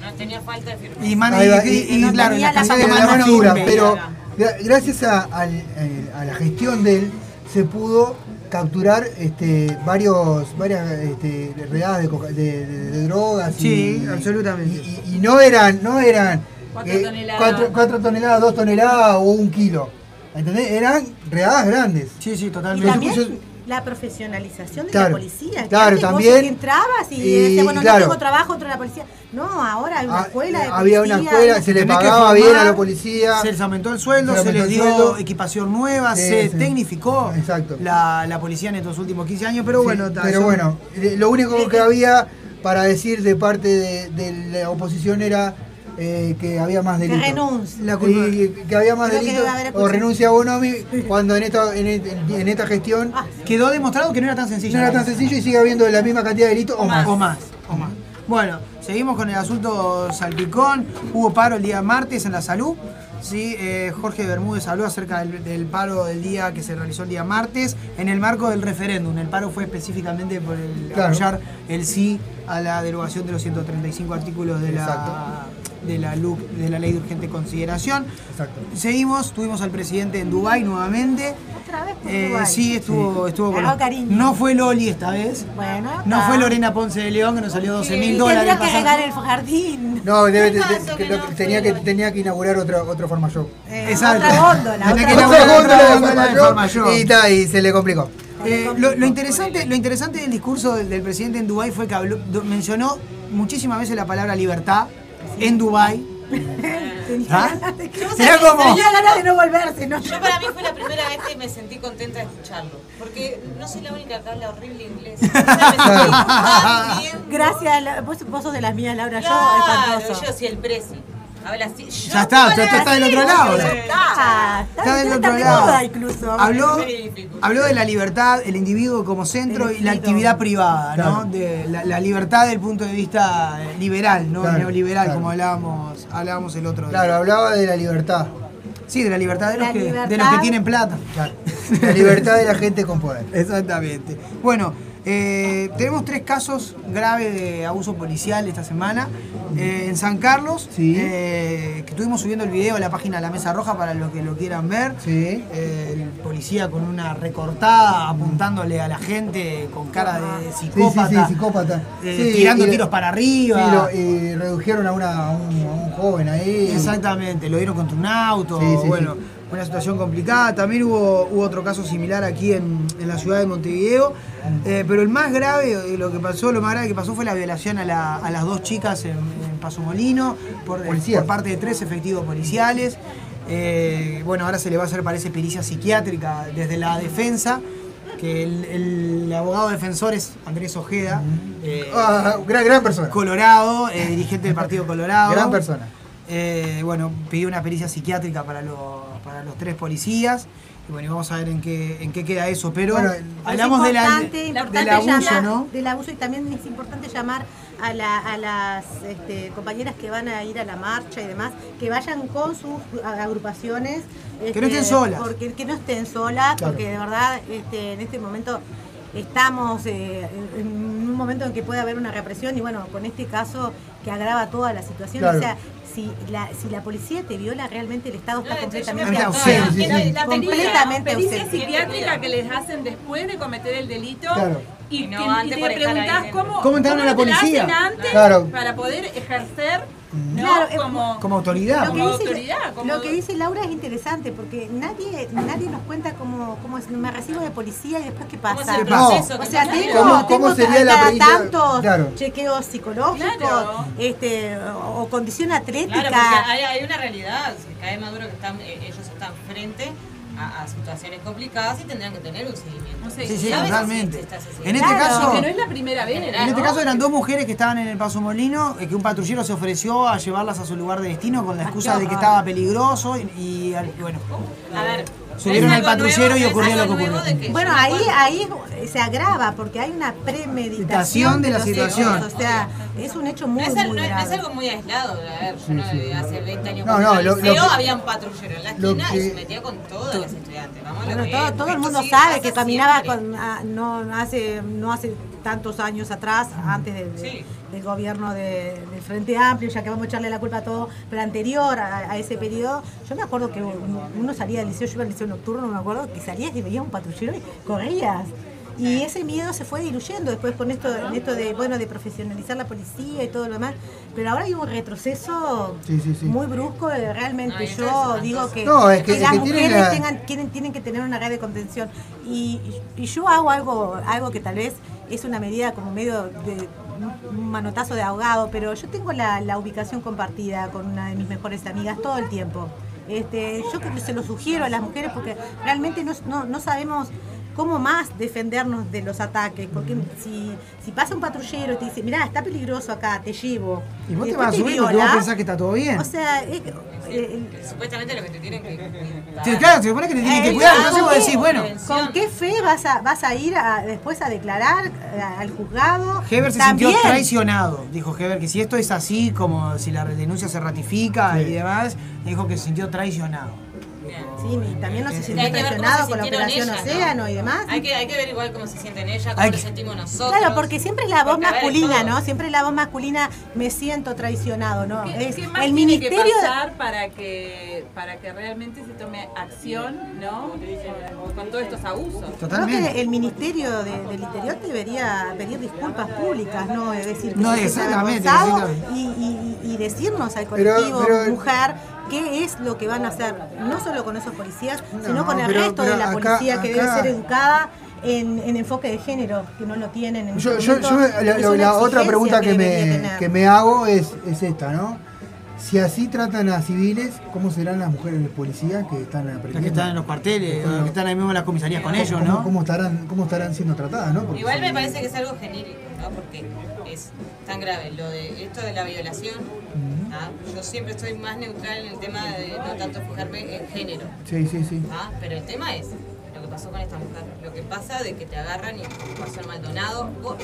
No tenía falta de firme. Y, va, y- y- y- y y claro, la de de la mano dura, pero gra- gracias a, al- eh, a la gestión de él se pudo capturar este, varios varias este, redadas de, coca- de- de- de drogas Sí, y, absolutamente. y, y no eran no eran Cuatro eh, toneladas. cuatro, cuatro toneladas dos toneladas o un kilo ¿entendés? eran redadas grandes sí sí Y totalmente también la profesionalización de Claro, la policía. claro, antes vos también. entrabas y, Y, decías, bueno, claro. no tengo trabajo, de la policía. No, ahora hay una Ah, escuela de había una policía, escuela, se le Tenés que pagaba bien a la policía Se les aumentó el sueldo, Se se, le les dio sueldo. equipación nueva, Sí, se sí. tecnificó Exacto. La, la policía en estos últimos 15 años, pero Sí, bueno, pero bueno, eh, lo único que había para decir de parte de, de la oposición era eh, que había más Que delitos. renuncie. La culpa- Y que había más Creo que haber o renuncia a Bonomi cuando en esta, en, esta gestión Ah, Quedó demostrado que no era tan sencillo. no era tan sencillo y sigue habiendo la misma cantidad de delitos o más. O más, o más. Bueno, seguimos con el asunto Salpicón. Hubo paro el día martes en la salud. Sí, eh, Jorge Bermúdez habló acerca del, del paro del día que se realizó el día martes en el marco del referéndum. El paro fue específicamente por el Claro. apoyar el sí a la derogación de los 135 artículos de la, de la, LUC, de la ley de urgente consideración. Exacto. Seguimos, tuvimos al presidente en Dubái nuevamente. Otra vez por Eh, sí, estuvo, estuvo con cariño. No fue Loli esta vez. Bueno, No está. fue Lorena Ponce de León, que nos salió 12 Y mil dólares. tendría que regar el jardín. No, debe- ¿Qué de- pasó que que lo- no tenía, que, tenía que inaugurar otro, otro Farmashop. Eh, Exacto. Otra góndola. Tenía que otra inaugurar góndola. otra de góndola de Farmashop. y, ta, y se le complicó. Eh, lo, lo interesante, lo interesante del discurso del, del presidente en Dubái fue que habló- mencionó muchísimas veces la palabra libertad en Dubái. [laughs] ¿Ah? Como. Ganas de no volverse, ¿no? Yo para mí fue la primera vez que me sentí contenta de escucharlo. Porque no soy la única que habla horrible inglés. O sea, me sentí [laughs] tan bien. Gracias, vos, vos sos de las mías, Laura. Claro, yo, espantoso. yo el presi. Habla así. Yo Ya está, ya está del otro lado. ya. Está, Está del otro lado. incluso. Habló, habló de la libertad, el individuo como centro y la actividad privada, ¿no? De la, la libertad desde el punto de vista eh, liberal, ¿no? Claro, Neoliberal, claro. como hablábamos, hablábamos el otro día. Claro, hablaba de la libertad. Sí, de la libertad de los, La que, de los libertad. que tienen plata. Claro. La libertad de la gente con poder. [laughs] Exactamente. Bueno, Eh, tenemos tres casos graves de abuso policial esta semana. Eh, en San Carlos, eh, que estuvimos subiendo el video a la página de la Mesa Roja para los que lo quieran ver. El policía con una recortada apuntándole a la gente con cara de psicópata. Sí, psicópata. tirando tiros para arriba. Lo- y redujeron a, una- a un, a un joven ahí. Exactamente, lo dieron contra un auto, Sí, sí, bueno, una situación complicada. También hubo, hubo otro caso similar aquí en, en la ciudad de Montevideo, Eh, pero el más grave, eh, lo que pasó, lo más grave que pasó fue la violación a, la- a las dos chicas en, en Paso Molino por, por parte de tres efectivos policiales. Eh, bueno, ahora se le va a hacer, parece, pericia psiquiátrica desde la defensa, que el, el abogado defensor es Andrés Ojeda. eh, Ah, gran, gran persona. Colorado, eh, dirigente del Partido [laughs] Colorado. Gran persona. Eh, bueno, pidió una pericia psiquiátrica para, los- para los tres policías. Y bueno, y vamos a ver en qué, en qué queda eso. Pero Bueno, hablamos de la- del abuso, llamar- ¿no? Del abuso y también es importante llamar a, la- a las este, compañeras que van a ir a la marcha y demás, que vayan con sus agrupaciones. Que no estén solas. Porque, que no estén solas, Claro. porque de verdad este, en este momento estamos eh, en un momento en que puede haber una represión y bueno, con este caso que agrava toda la situación, Claro. o sea, si la, si la policía te viola, realmente el Estado está yo completamente me ausente. sí, sí. La completamente pericia ausente. psiquiátrica que les hacen después de cometer el delito Claro. y, Y no que- antes y te preguntás cómo, ¿Cómo entraron a la policía? hacen antes Claro. para poder ejercer ¿no? Claro, como, Como autoridad. Lo que, Como dice, autoridad, como- lo que dice Laura es interesante porque nadie nadie nos cuenta cómo, cómo es, me recibo de policía y después qué pasa. No. proceso o que sea, tengo, ¿Cómo- tengo cómo sería la tantos Claro. chequeos psicológicos Claro. este, o, o condición atlética. Hay, hay una realidad, cae Maduro que están, eh, ellos están frente a, a situaciones complicadas y tendrán que tener un seguimiento. Sí, sí, ¿Sabes? totalmente. Si En este seguimiento. caso- que no es la primera vez. En este caso eran dos mujeres que estaban en el Paso Molino, eh, que un patrullero se ofreció a llevarlas a su lugar de destino con la excusa de que estaba peligroso y, y, y bueno, A ver, subieron al patrullero nuevo, y ocurrió lo que ocurrió. Bueno, ahí, ahí se agrava porque hay una premeditación Meditación de la situación. hechos, O sea, es un hecho muy, No es, al- muy no es- no grave. es algo muy aislado. A ver, yo no, hace 20 años No, no, lo- al lo liceo que- había un patrullero en la lo esquina y se metía con todos los estudiantes. Vamos a lo Bueno, que todo, todo el mundo sí sabe que caminaba con, ah, no, hace, no hace tantos años atrás, antes de- de- del gobierno de- del Frente Amplio, ya que vamos a echarle la culpa a todo, pero anterior a, a ese periodo, yo me acuerdo que uno, uno salía del liceo, yo iba al liceo nocturno, me acuerdo que salías y veías un patrullero y corrías. Y ese miedo se fue diluyendo después con esto, en esto de, bueno, de profesionalizar la policía y todo lo demás. Pero ahora hay un retroceso Sí, sí, sí. muy brusco, realmente. Yo entonces, digo que, No, es que- es las que mujeres la- tengan, tienen, tienen que tener una red de contención. Y, y yo hago algo, algo que tal vez es una medida como medio de un manotazo de ahogado, pero yo tengo la, la ubicación compartida con una de mis mejores amigas todo el tiempo. Este, yo creo que se lo sugiero a las mujeres porque realmente no, no, no sabemos cómo más defendernos de los ataques. Porque si, si pasa un patrullero y te dice, mirá, está peligroso acá, te llevo. Y vos te después vas a subir porque vos pensás que está todo bien. O sea, es que- eh, Supuestamente lo que te tienen que. Sí, claro, se supone que te tienen que eh, cuidar, ¿con entonces vos decís, bueno, ¿Con qué fe vas a, vas a ir a- después a declarar eh, al juzgado? Heber se También, sintió traicionado. Dijo Heber que si esto es así, como si la denuncia se ratifica y demás, dijo que se sintió traicionado. Sí, y también no se Hay sintió que se con la operación ellas, ¿no? Océano y demás. Hay que, hay que ver igual cómo se sienten ellas, cómo nos que- sentimos nosotros. Claro, porque siempre es la voz Porque, masculina. ¿no? Siempre es la voz masculina, me siento traicionado, ¿no? ¿Qué, Es qué más el tiene que ministerio pasar para que para que realmente se tome acción, ¿no? Con, con todos estos abusos. Creo que el Ministerio de- del Interior debería pedir disculpas públicas, ¿no? Es decir, que No, se exactamente, exactamente. y, y- y decirnos al Pero- colectivo pero- mujer qué es lo que van a hacer, no solo con esos policías, sino con el pero- resto de la acá- policía que debe ser educada en, en enfoque de género, que no lo tienen en Yo, este yo, momento. yo- la, otra pregunta que, me, que me hago es, es esta, ¿no? Si así tratan a civiles, ¿cómo serán las mujeres de policía que están aprendiendo? Las que están en los cuarteles, Bueno. que están ahí mismo en las comisarías con ¿Cómo- ellos, ¿no? ¿Cómo estarán, cómo estarán siendo tratadas, no? Porque Igual me parece que es algo genérico, ¿no? Porque es tan grave lo de esto de la violación. ¿Ah? Yo siempre estoy más neutral en el tema de no tanto fijarme en género. Sí, sí, sí. ¿ah? Pero el tema es lo que pasó con esta mujer. Lo que pasa de que te agarran y pasó el Maldonado, todo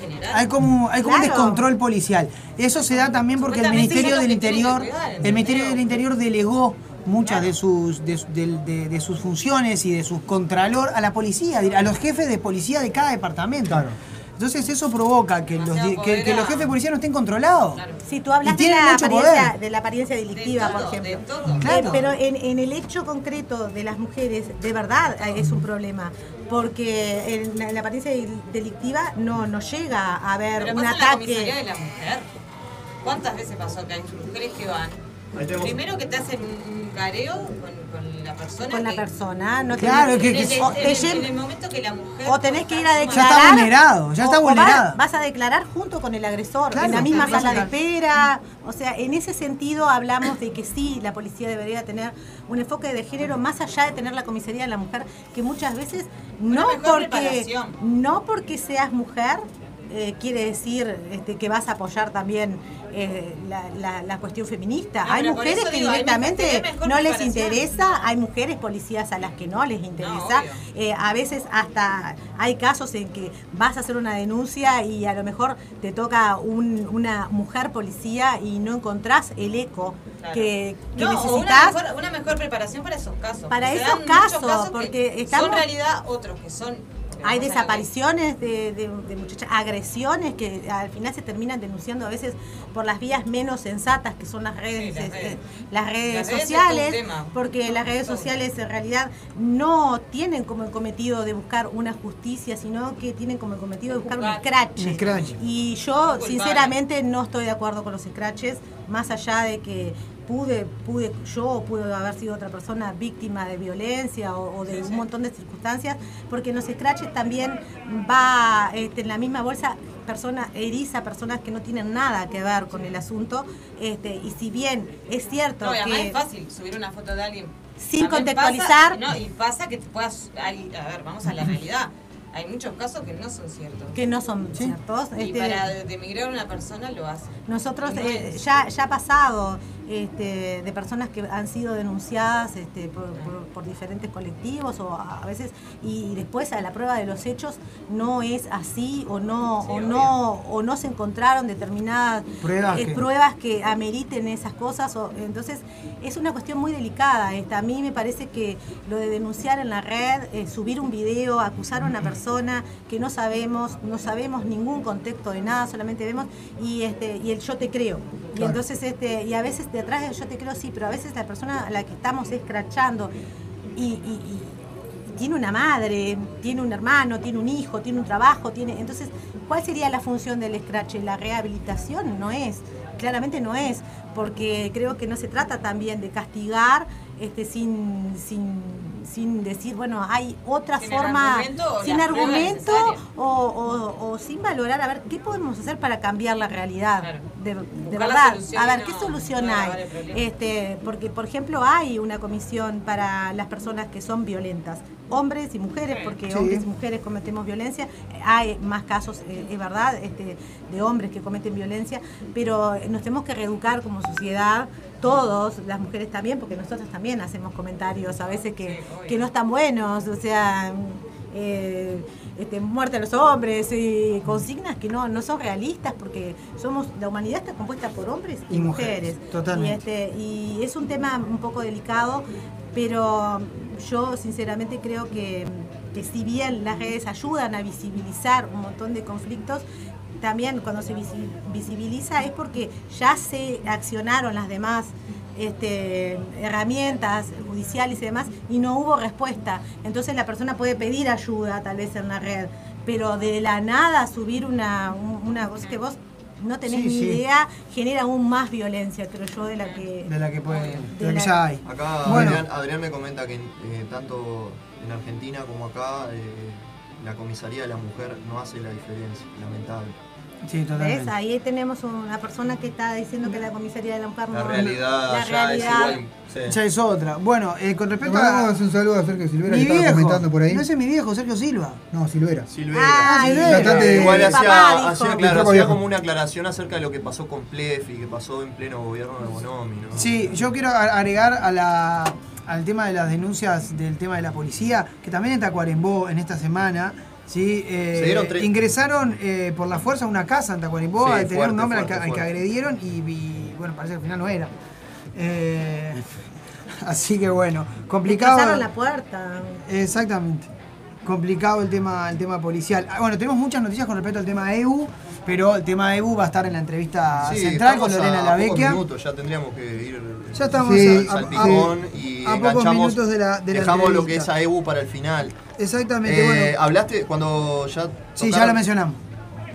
general. Hay como, hay como un Claro. descontrol policial. Eso se da también porque el Ministerio del Interior, cuidar, el Ministerio del Interior delegó muchas de sus de, de- de- de sus funciones y de sus contralor a la policía, a los jefes de policía de cada departamento. Entonces eso provoca que los, que, que los jefes de policía no estén controlados. Si tú hablas de la, mucho apariencia, poder. de la apariencia delictiva, por ejemplo. Eh, Claro. pero en, en el hecho concreto de las mujeres, de verdad eh, es un problema. Porque en la, en la apariencia del- delictiva no, no llega a haber Pero un pasa en la comisaría de ataque. la mujer. ¿Cuántas veces pasó que hay mujeres que van? Primero que te hacen un careo con, con la persona. Con la que- persona, no Claro, tenés- que- en, el, que- en o el- te lle- en el momento que la mujer. O tenés que ir a Ya declarar. está vulnerado, ya está o- o vas- vulnerado. Vas, a declarar junto con el agresor, Claro, en la misma sala de espera. O sea, en ese sentido hablamos de que sí, la policía debería tener un enfoque de género más allá de tener la comisaría de la mujer, que muchas veces no porque, preparación. no porque seas mujer. eh, quiere decir este, que vas a apoyar también eh, la, la- la cuestión feminista. No, hay mujeres que digo, directamente no les interesa, hay mujeres policías a las que no les interesa. Eh, a veces hasta hay casos en que vas a hacer una denuncia y a lo mejor te toca un- una mujer policía y no encontrás el eco Claro. que, que No, una necesitas. mejor, una mejor preparación para esos casos. Para esos casos, porque estamos- Son realidad otros que son. Hay desapariciones de, de- de muchachas, agresiones que al final se terminan denunciando a veces por las vías menos sensatas que son las redes, las redes. eh, las redes Las redes es sociales, porque las redes sociales en realidad no tienen como el cometido de buscar una justicia, sino que tienen como el cometido de buscar un scratch. Un scratch. Y yo sinceramente no estoy de acuerdo con los scratches, más allá de que pude, pude yo pude haber sido otra persona víctima de violencia o, o de un montón de circunstancias, porque en los scratches también va este, en la misma bolsa persona, eriza personas que no tienen nada que ver con el asunto, este, y si bien es cierto No, y además que es fácil subir una foto de alguien. Sin También contextualizar. pasa- no, y pasa que te puedas. a ver, vamos a la realidad. Hay muchos casos que no son ciertos. que no son ciertos. Y este, para demigrar a una persona lo hacen. Nosotros No eh, ya, ya ha pasado este, de personas que han sido denunciadas este, por, por- por diferentes colectivos o a veces y después a la prueba de los hechos no es así o no o no o no se encontraron determinadas Pruebas eh, que- pruebas que ameriten esas cosas o, entonces es una cuestión muy delicada esta. A mí me parece que lo de denunciar en la red eh, subir un video acusar a una persona que no sabemos no sabemos ningún contexto de nada solamente vemos y este y el yo te creo. Y Claro. entonces este y a veces detrás del yo te creo sí pero a veces la persona a la que estamos escrachando y, y- y tiene una madre, tiene un hermano, tiene un hijo, tiene un trabajo, tiene. Entonces, ¿cuál sería la función del scratch? La rehabilitación no es, claramente no es, porque creo que no se trata también de castigar este, sin, sin, sin decir, bueno, hay otra Sin forma, argumento sin argumento o, o- o sin valorar, a ver, ¿qué podemos hacer para cambiar la realidad? De, verdad, a ver, ¿qué no solución hay? Este, porque, por ejemplo, hay una comisión para las personas que son violentas, hombres y mujeres, porque Sí. hombres y mujeres cometemos violencia. Hay más casos, eh, es verdad, este, de hombres que cometen violencia, pero nos tenemos que reeducar como sociedad, todos, las mujeres también, porque nosotros también hacemos comentarios a veces que, que no están buenos, o sea... eh, este, muerte a los hombres y consignas que no, no son realistas porque somos la humanidad está compuesta por hombres y, Y mujeres, mujeres totalmente. y, este, y es un tema un poco delicado pero yo sinceramente creo que, que si bien las redes ayudan a visibilizar un montón de conflictos también cuando se visi- visibiliza es porque ya se accionaron las demás este, herramientas judiciales y demás y no hubo respuesta. Entonces la persona puede pedir ayuda tal vez en la red, pero de la nada subir una, un- una cosa que vos no tenés Sí, ni sí. idea genera aún más violencia, creo yo, de la que... De la que puede, de De la que ya hay. Acá Bueno. Adrián, Adrián me comenta que eh, tanto en Argentina como acá eh, la comisaría de la mujer no hace la diferencia, lamentable. Sí, ¿Ves? Ahí tenemos una persona que está diciendo que la comisaría de la mujer La no... realidad la ya es realidad- igual. sí. Ya es otra. Bueno, eh, con Le respecto a. un saludo a Sergio Silvera Mi que estaba viejo. comentando por ahí. No ese es mi viejo, Sergio Silva. No, Silvera. Silvera. Ah, Silvera. Bastante- Igual hacía, claro, como una aclaración acerca de lo que pasó con Plefi, que pasó en pleno gobierno de Bonomi, ¿no? Sí, yo quiero a- agregar a la, al tema de las denuncias del tema de la policía, que también en Tacuarembó en esta semana. Sí, eh, Se dieron tres- ingresaron eh, por la fuerza a una casa en Tacuarembó Sí, a detener fuerte, un hombre al, que, al que agredieron y, y, bueno, parece que al final no era. Eh, [laughs] Así que bueno, complicado. La puerta. Exactamente. Complicado el tema, el tema policial. Ah, Bueno, tenemos muchas noticias con respecto al tema EU, pero el tema EU va a estar en la entrevista Sí, central con Lorena Lavecchia. minutos, ya tendríamos que ir Ya estamos sí, a- salpicón a- y a pocos minutos de la- de la dejamos lo que es a EU para el final. Exactamente, Eh, bueno. Hablaste cuando ya Sí, ya lo mencionamos.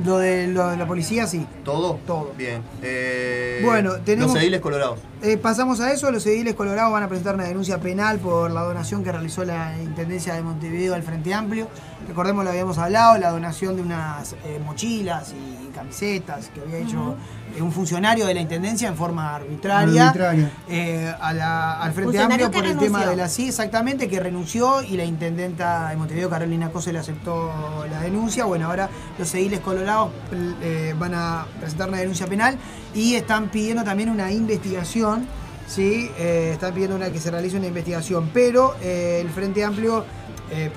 Lo de, lo de la policía, sí. ¿Todo? Todo. Bien. Eh, Bueno, tenemos- Los ediles colorados. Eh, pasamos a eso, los ediles colorados van a presentar una denuncia penal por la donación que realizó la Intendencia de Montevideo al Frente Amplio. Recordemos, lo habíamos hablado, la donación de unas eh, mochilas y camisetas que había hecho eh, un funcionario de la Intendencia en forma arbitraria, Arbitraria. a la- al Frente Amplio por el renunció. tema de la sí, exactamente, que renunció y la Intendenta de Montevideo, Carolina Cose, le aceptó la denuncia. Bueno, ahora los ediles colorados van a presentar una denuncia penal y están pidiendo también una investigación, ¿sí? Eh, están pidiendo una, que se realice una investigación, pero eh, el Frente Amplio... eh,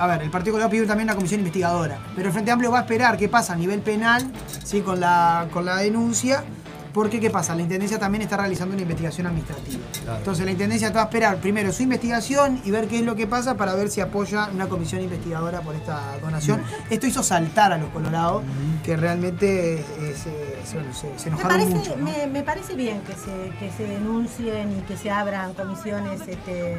a ver, el Partido Colorado pidió también una comisión investigadora, pero el Frente Amplio va a esperar qué pasa a nivel penal, ¿sí? con, la, con la denuncia, porque ¿qué pasa? La Intendencia también está realizando una investigación administrativa. Entonces la Intendencia va a esperar primero su investigación y ver qué es lo que pasa para ver si apoya una comisión investigadora por esta donación. Esto hizo saltar a los colorados, que realmente eh, se, se- se- se Me enojaron parece, mucho. ¿no? me, me parece bien que se, que se denuncien y que se abran comisiones este,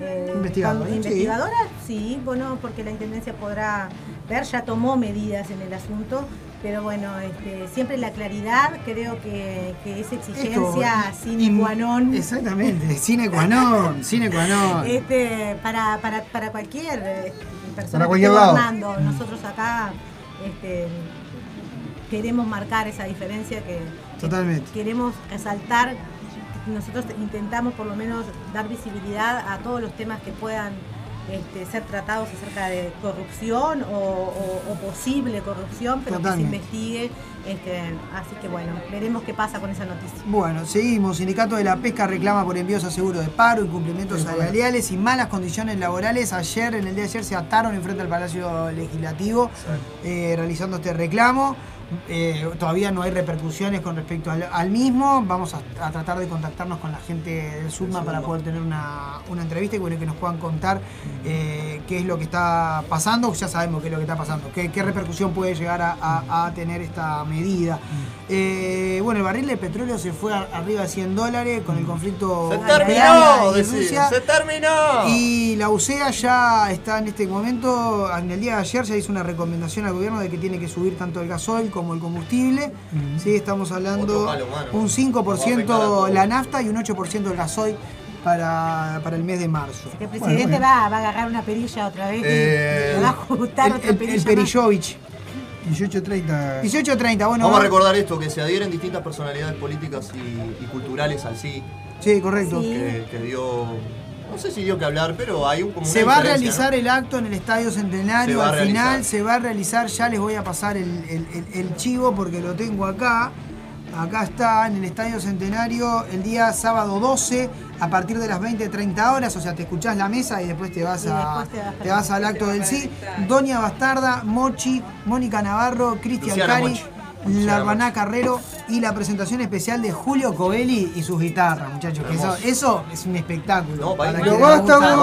eh, Investigadoras, con- sí. investigadoras, sí, bueno, porque la Intendencia podrá ver, ya tomó medidas en el asunto, pero bueno, este, siempre la claridad creo que, que es exigencia Esto, sine qua non. Exactamente, sine qua non, sine qua non. [laughs] Este, para, para, para cualquier eh, persona Para que cualquier esté lado. gobernando. Nosotros acá este, queremos marcar esa diferencia que, que Totalmente. queremos resaltar. Nosotros intentamos por lo menos dar visibilidad a todos los temas que puedan este, ser tratados acerca de corrupción o, o- o posible corrupción, pero Totalmente. que se investigue. Este, así que bueno, veremos qué pasa con esa noticia. Bueno, seguimos. Sindicato de la Pesca reclama por envíos a seguro de paro, incumplimientos Sí, salariales y malas condiciones laborales. Ayer, en el día de ayer, se ataron enfrente al Palacio Legislativo eh, realizando este reclamo. Eh, todavía no hay repercusiones con respecto al, al mismo. Vamos a, a tratar de contactarnos con la gente del SUDMA para poder tener una, una entrevista y bueno, que nos puedan contar eh, qué es lo que está pasando. Ya sabemos qué es lo que está pasando, qué, qué repercusión puede llegar a, a- a tener esta medida. Eh, bueno, el barril de petróleo se fue arriba de 100 dólares con el conflicto ¡Se terminó! decía, Rusia. ¡Se terminó! Y la UCEA ya está en este momento, en el día de ayer ya hizo una recomendación al gobierno de que tiene que subir tanto el gasoil como el combustible. Sí, estamos hablando palo, un Nos va a afectar a 5% todos. la nafta y un 8% el gasoil para, para el mes de marzo. El presidente va, va a agarrar una perilla otra vez y Eh, le va a ajustar el, otra el, perilla. el. Perillovich. 18.30. 18.30, bueno. Vamos a recordar esto, que se adhieren distintas personalidades políticas y, y culturales al sí. Sí, correcto. Que, que dio, no sé si dio que hablar, pero hay un como Se una va a realizar ¿no? el acto en el Estadio Centenario. Al final realizar. se va a realizar, ya les voy a pasar el, el- el- el chivo porque lo tengo acá. Acá está en el Estadio Centenario el día sábado 12 a partir de las 20-30 horas. O sea, te escuchás la mesa y después te vas, a, te vas te vas al acto del sí. Doña Bastarda, Mochi, Mónica Navarro, Cristian Cari. Mochi. Larbaná Carrero y la presentación especial de Julio Covelli y sus guitarras, muchachos. que eso, es un espectáculo. para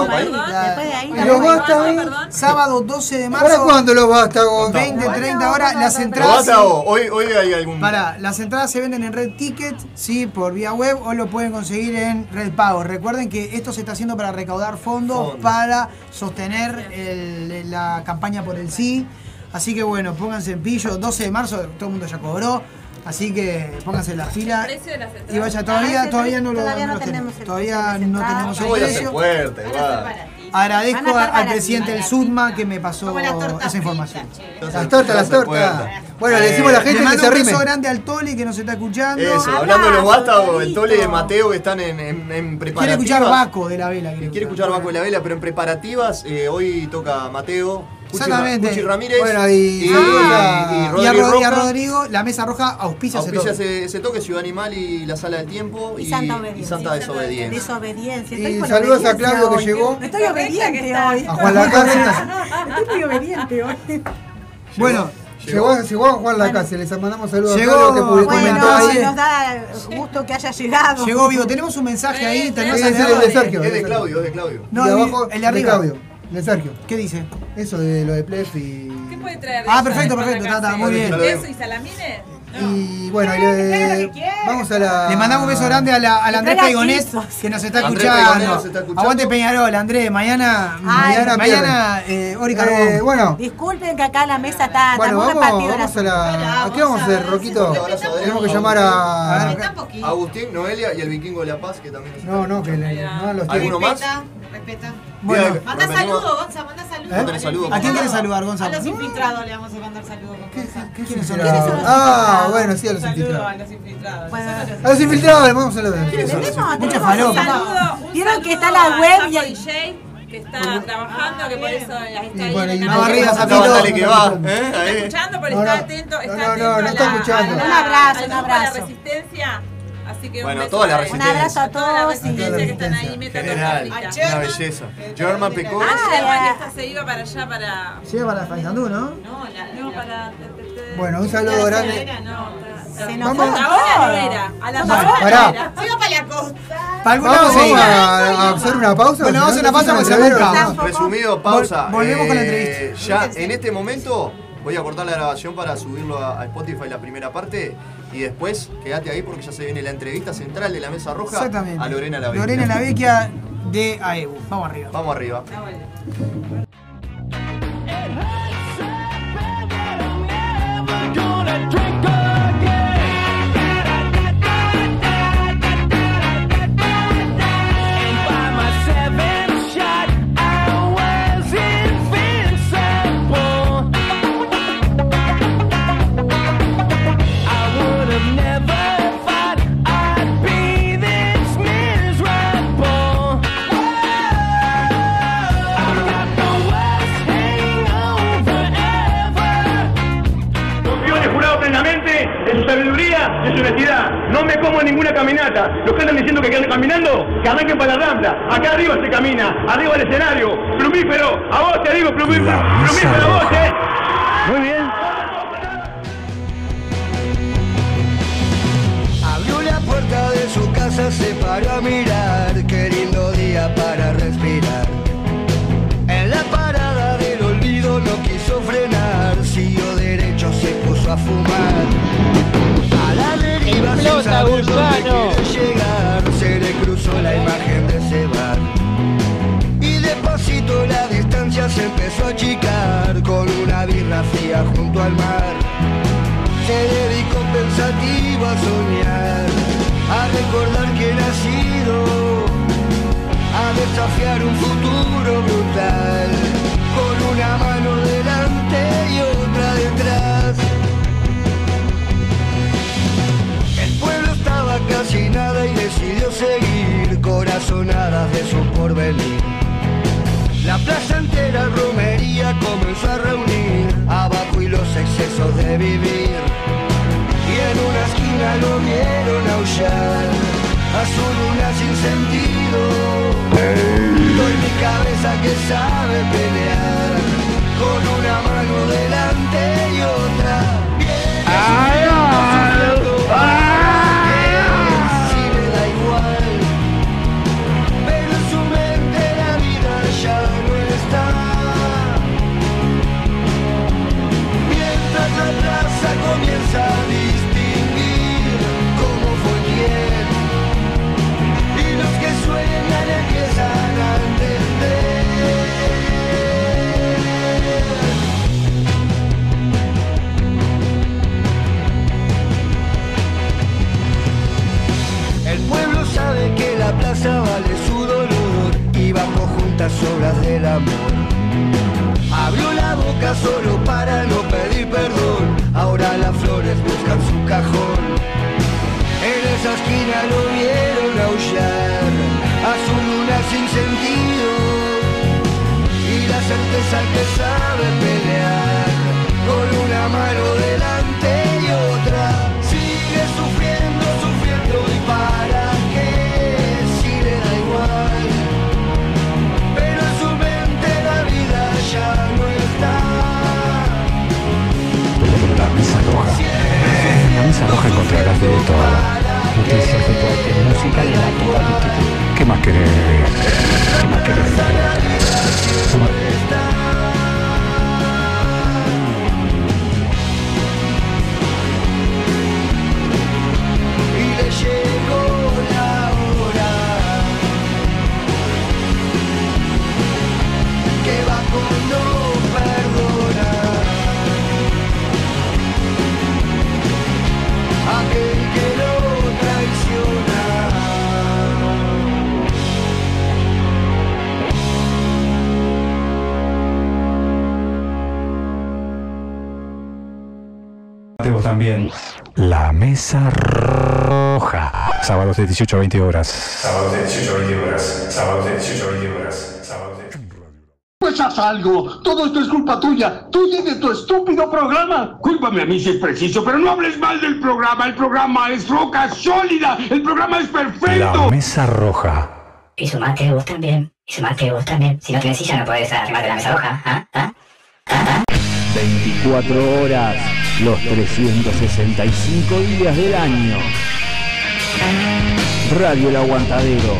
Para la- Después de ahí ¿Y la vástagos? Sábado 12 de ¿Para marzo, cuándo los vástagos? 20, 30 horas. Las entradas. Vástago, hoy, hoy hay algún. Para, las entradas se venden en Red Ticket, sí, por vía web o lo pueden conseguir en Red Pago. Recuerden que esto se está haciendo para recaudar fondos Fondos. para sostener el- la campaña por el sí. Así que bueno, pónganse en pillo. 12 de marzo, todo el mundo ya cobró. Así que pónganse la fila. precio de las entradas? Y vaya, todavía, Ah, todavía no lo todavía no tenemos el Todavía no tenemos Yo el voy a ser precio. fuerte. Agradezco a al presidente del SUDMA que me pasó esa información. Las tortas, las tortas. Bueno, le decimos a la gente que se un beso arrime. grande al Toli que nos está escuchando. Eso, hablando de los vástagos, el. Tole y el Mateo que están en, en, en Quiere preparativas. escuchar Baco de la vela. Quiere escuchar Baco de la Vela, pero en preparativas, eh, hoy toca Mateo, Exactamente. Cuchi Ramírez Bueno, y- y, Ah. y Y a, Rodrigo Rod- y a Roca. Rodrigo, la mesa roja auspicia, ese Auspicia toque. ese, ese toque, Ciudad Animal y la Sala del Tiempo Y y, Santa y Obediencia. Santa Desobediencia. Desobediencia. Y Estoy con saludos a Claudio que hoy. llegó. Estoy obediente hoy. A Juan Lacarra. [laughs] Estoy muy obediente hoy. [laughs] Bueno, Llegó, llegó a Juan Lacase, les mandamos saludos Llegó, a Carlos que publicó bueno, comentó sí. ahí. Nos da gusto que haya llegado. Llegó vivo. Tenemos un mensaje ahí. Tenemos es el de Sergio. Es de Claudio, es de Claudio. No, de el- abajo, el de arriba. Claudio, de Sergio. ¿Qué dice? Eso de lo de Plef y. ¿Qué puede traer? Ah, perfecto, perfecto, está, está, muy bien. ¿Queso y salamines? Y bueno, le- vamos a la. Le mandamos un beso grande a la, al Que Andrés quesos. que nos está escuchando. Nos está escuchando. Aguante Peñarol, Andrés. Mañana, Ay, mañana, mañana eh, Ori Eh, bueno, Disculpen que acá la mesa está, bueno, vamos, a la. la ¿A qué vamos a hacer, Roquito? Tenemos que llamar a. Agustín, Noelia y el vikingo de La Paz, que también nos No, no, que le- no los ¿Alguno más? Respeta, respeta. Bueno, Mira, Manda saludos, Gonza, manda saludos. ¿No tenés saludos? ¿A quién quieres saludar, A Gonzalo? los infiltrados le vamos a mandar saludos con Gonza. ¿Quiénes son? Ah, Ah, bueno, sí, a los Saludos infiltrados. a los infiltrados. Bueno, A los infiltrados, le vamos a saludar. Mucha falopa. Vieron que está la a web y DJ, que está trabajando, que por eso está Y ahí bueno, el no, No, Zapito. dale que va, ¿eh? Está Ahí. escuchando, pero No, está no. atento, está No, no, atento no, a no la- está escuchando. a la- Un abrazo, un de la abrazo. resistencia. Así que un Bueno, beso toda la resistencia. Un abrazo a toda la todos. que están ahí, General, una belleza. German Pecó. Ah, Ah, esta se iba para allá, para... Llega para Faisandú, ¿no? No, la, no para... Bueno, un saludo grande. Se nos Vamos. a la era. A la Pará. hora no era. Se iba para la costa. Vamos, se iba. a, a hacer una pausa. Bueno, vamos a una pausa porque se se. Resumido, pausa. Vol- volvemos con la Eh, entrevista. Ya en este momento voy a cortar la grabación para subirlo a, a Spotify la primera parte y después quédate ahí porque ya se viene la entrevista central de la Mesa Roja Exactamente. a Lorena la Lorena la Vecchia de AEBU. Vamos arriba. Vamos arriba. En su honestidad. No me como en ninguna caminata. Los que están diciendo que quedan caminando, que arranquen para la rambla. Acá arriba se camina, arriba del escenario. Plumífero, a vos te digo, plumífero, plumífero a vos, eh. Muy bien. Abrió la puerta de su casa, se paró a mirar, qué lindo día para respirar. En la parada del olvido no quiso frenar, siguió derecho, se puso a fumar. Explota, gusano. llegar, se le cruzó la imagen de ese bar. Y despacito la distancia se empezó a achicar, con una birra fría junto al mar. Se dedicó pensativo a soñar, a recordar que ha sido, a desafiar un futuro brutal, con una mano nada y decidió seguir, corazonadas de su porvenir. La plaza entera romería comenzó a reunir abajo y los excesos de vivir. Y en una esquina lo vieron aullar a su luna sin sentido. Doy mi cabeza que sabe pelear con una mano delante y otra. Si juntas obras del amor. Abrió la boca solo para no pedir perdón, ahora las flores buscan su cajón. En esa esquina lo vieron aullar a su luna sin sentido y la certeza que sabe pelear con una mano delante camisa roja encontrarás de todo. Noticias, deporte, música y la multitud. ¿Qué más querés? ¿Qué más querés? Que va con también. La Mesa Roja. Sábados de 18 a 20 horas. Sábados de 18 a 20 horas. Sábados de 18 a 20 horas. Sábados de... Pues haz algo. Todo esto es culpa tuya. Tuya y de tu estúpido programa. Cúlpame a mí si es preciso, pero no hables mal del programa. El programa es roca sólida. El programa es perfecto. La Mesa Roja. Y sumate vos también. Y sumate vos también. Si no tienes silla no podés arrimarte la mesa roja. ¿Ah? ¿Ah? 24 horas, los 365 días del año. Radio El Aguantadero.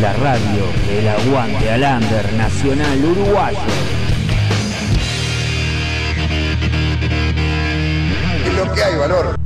La radio del aguante al under nacional uruguayo. Es lo que hay, valor.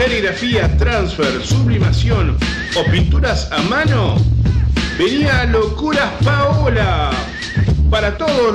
serigrafía, transfer, sublimación o pinturas a mano? Venía Locuras Paola. Para todos los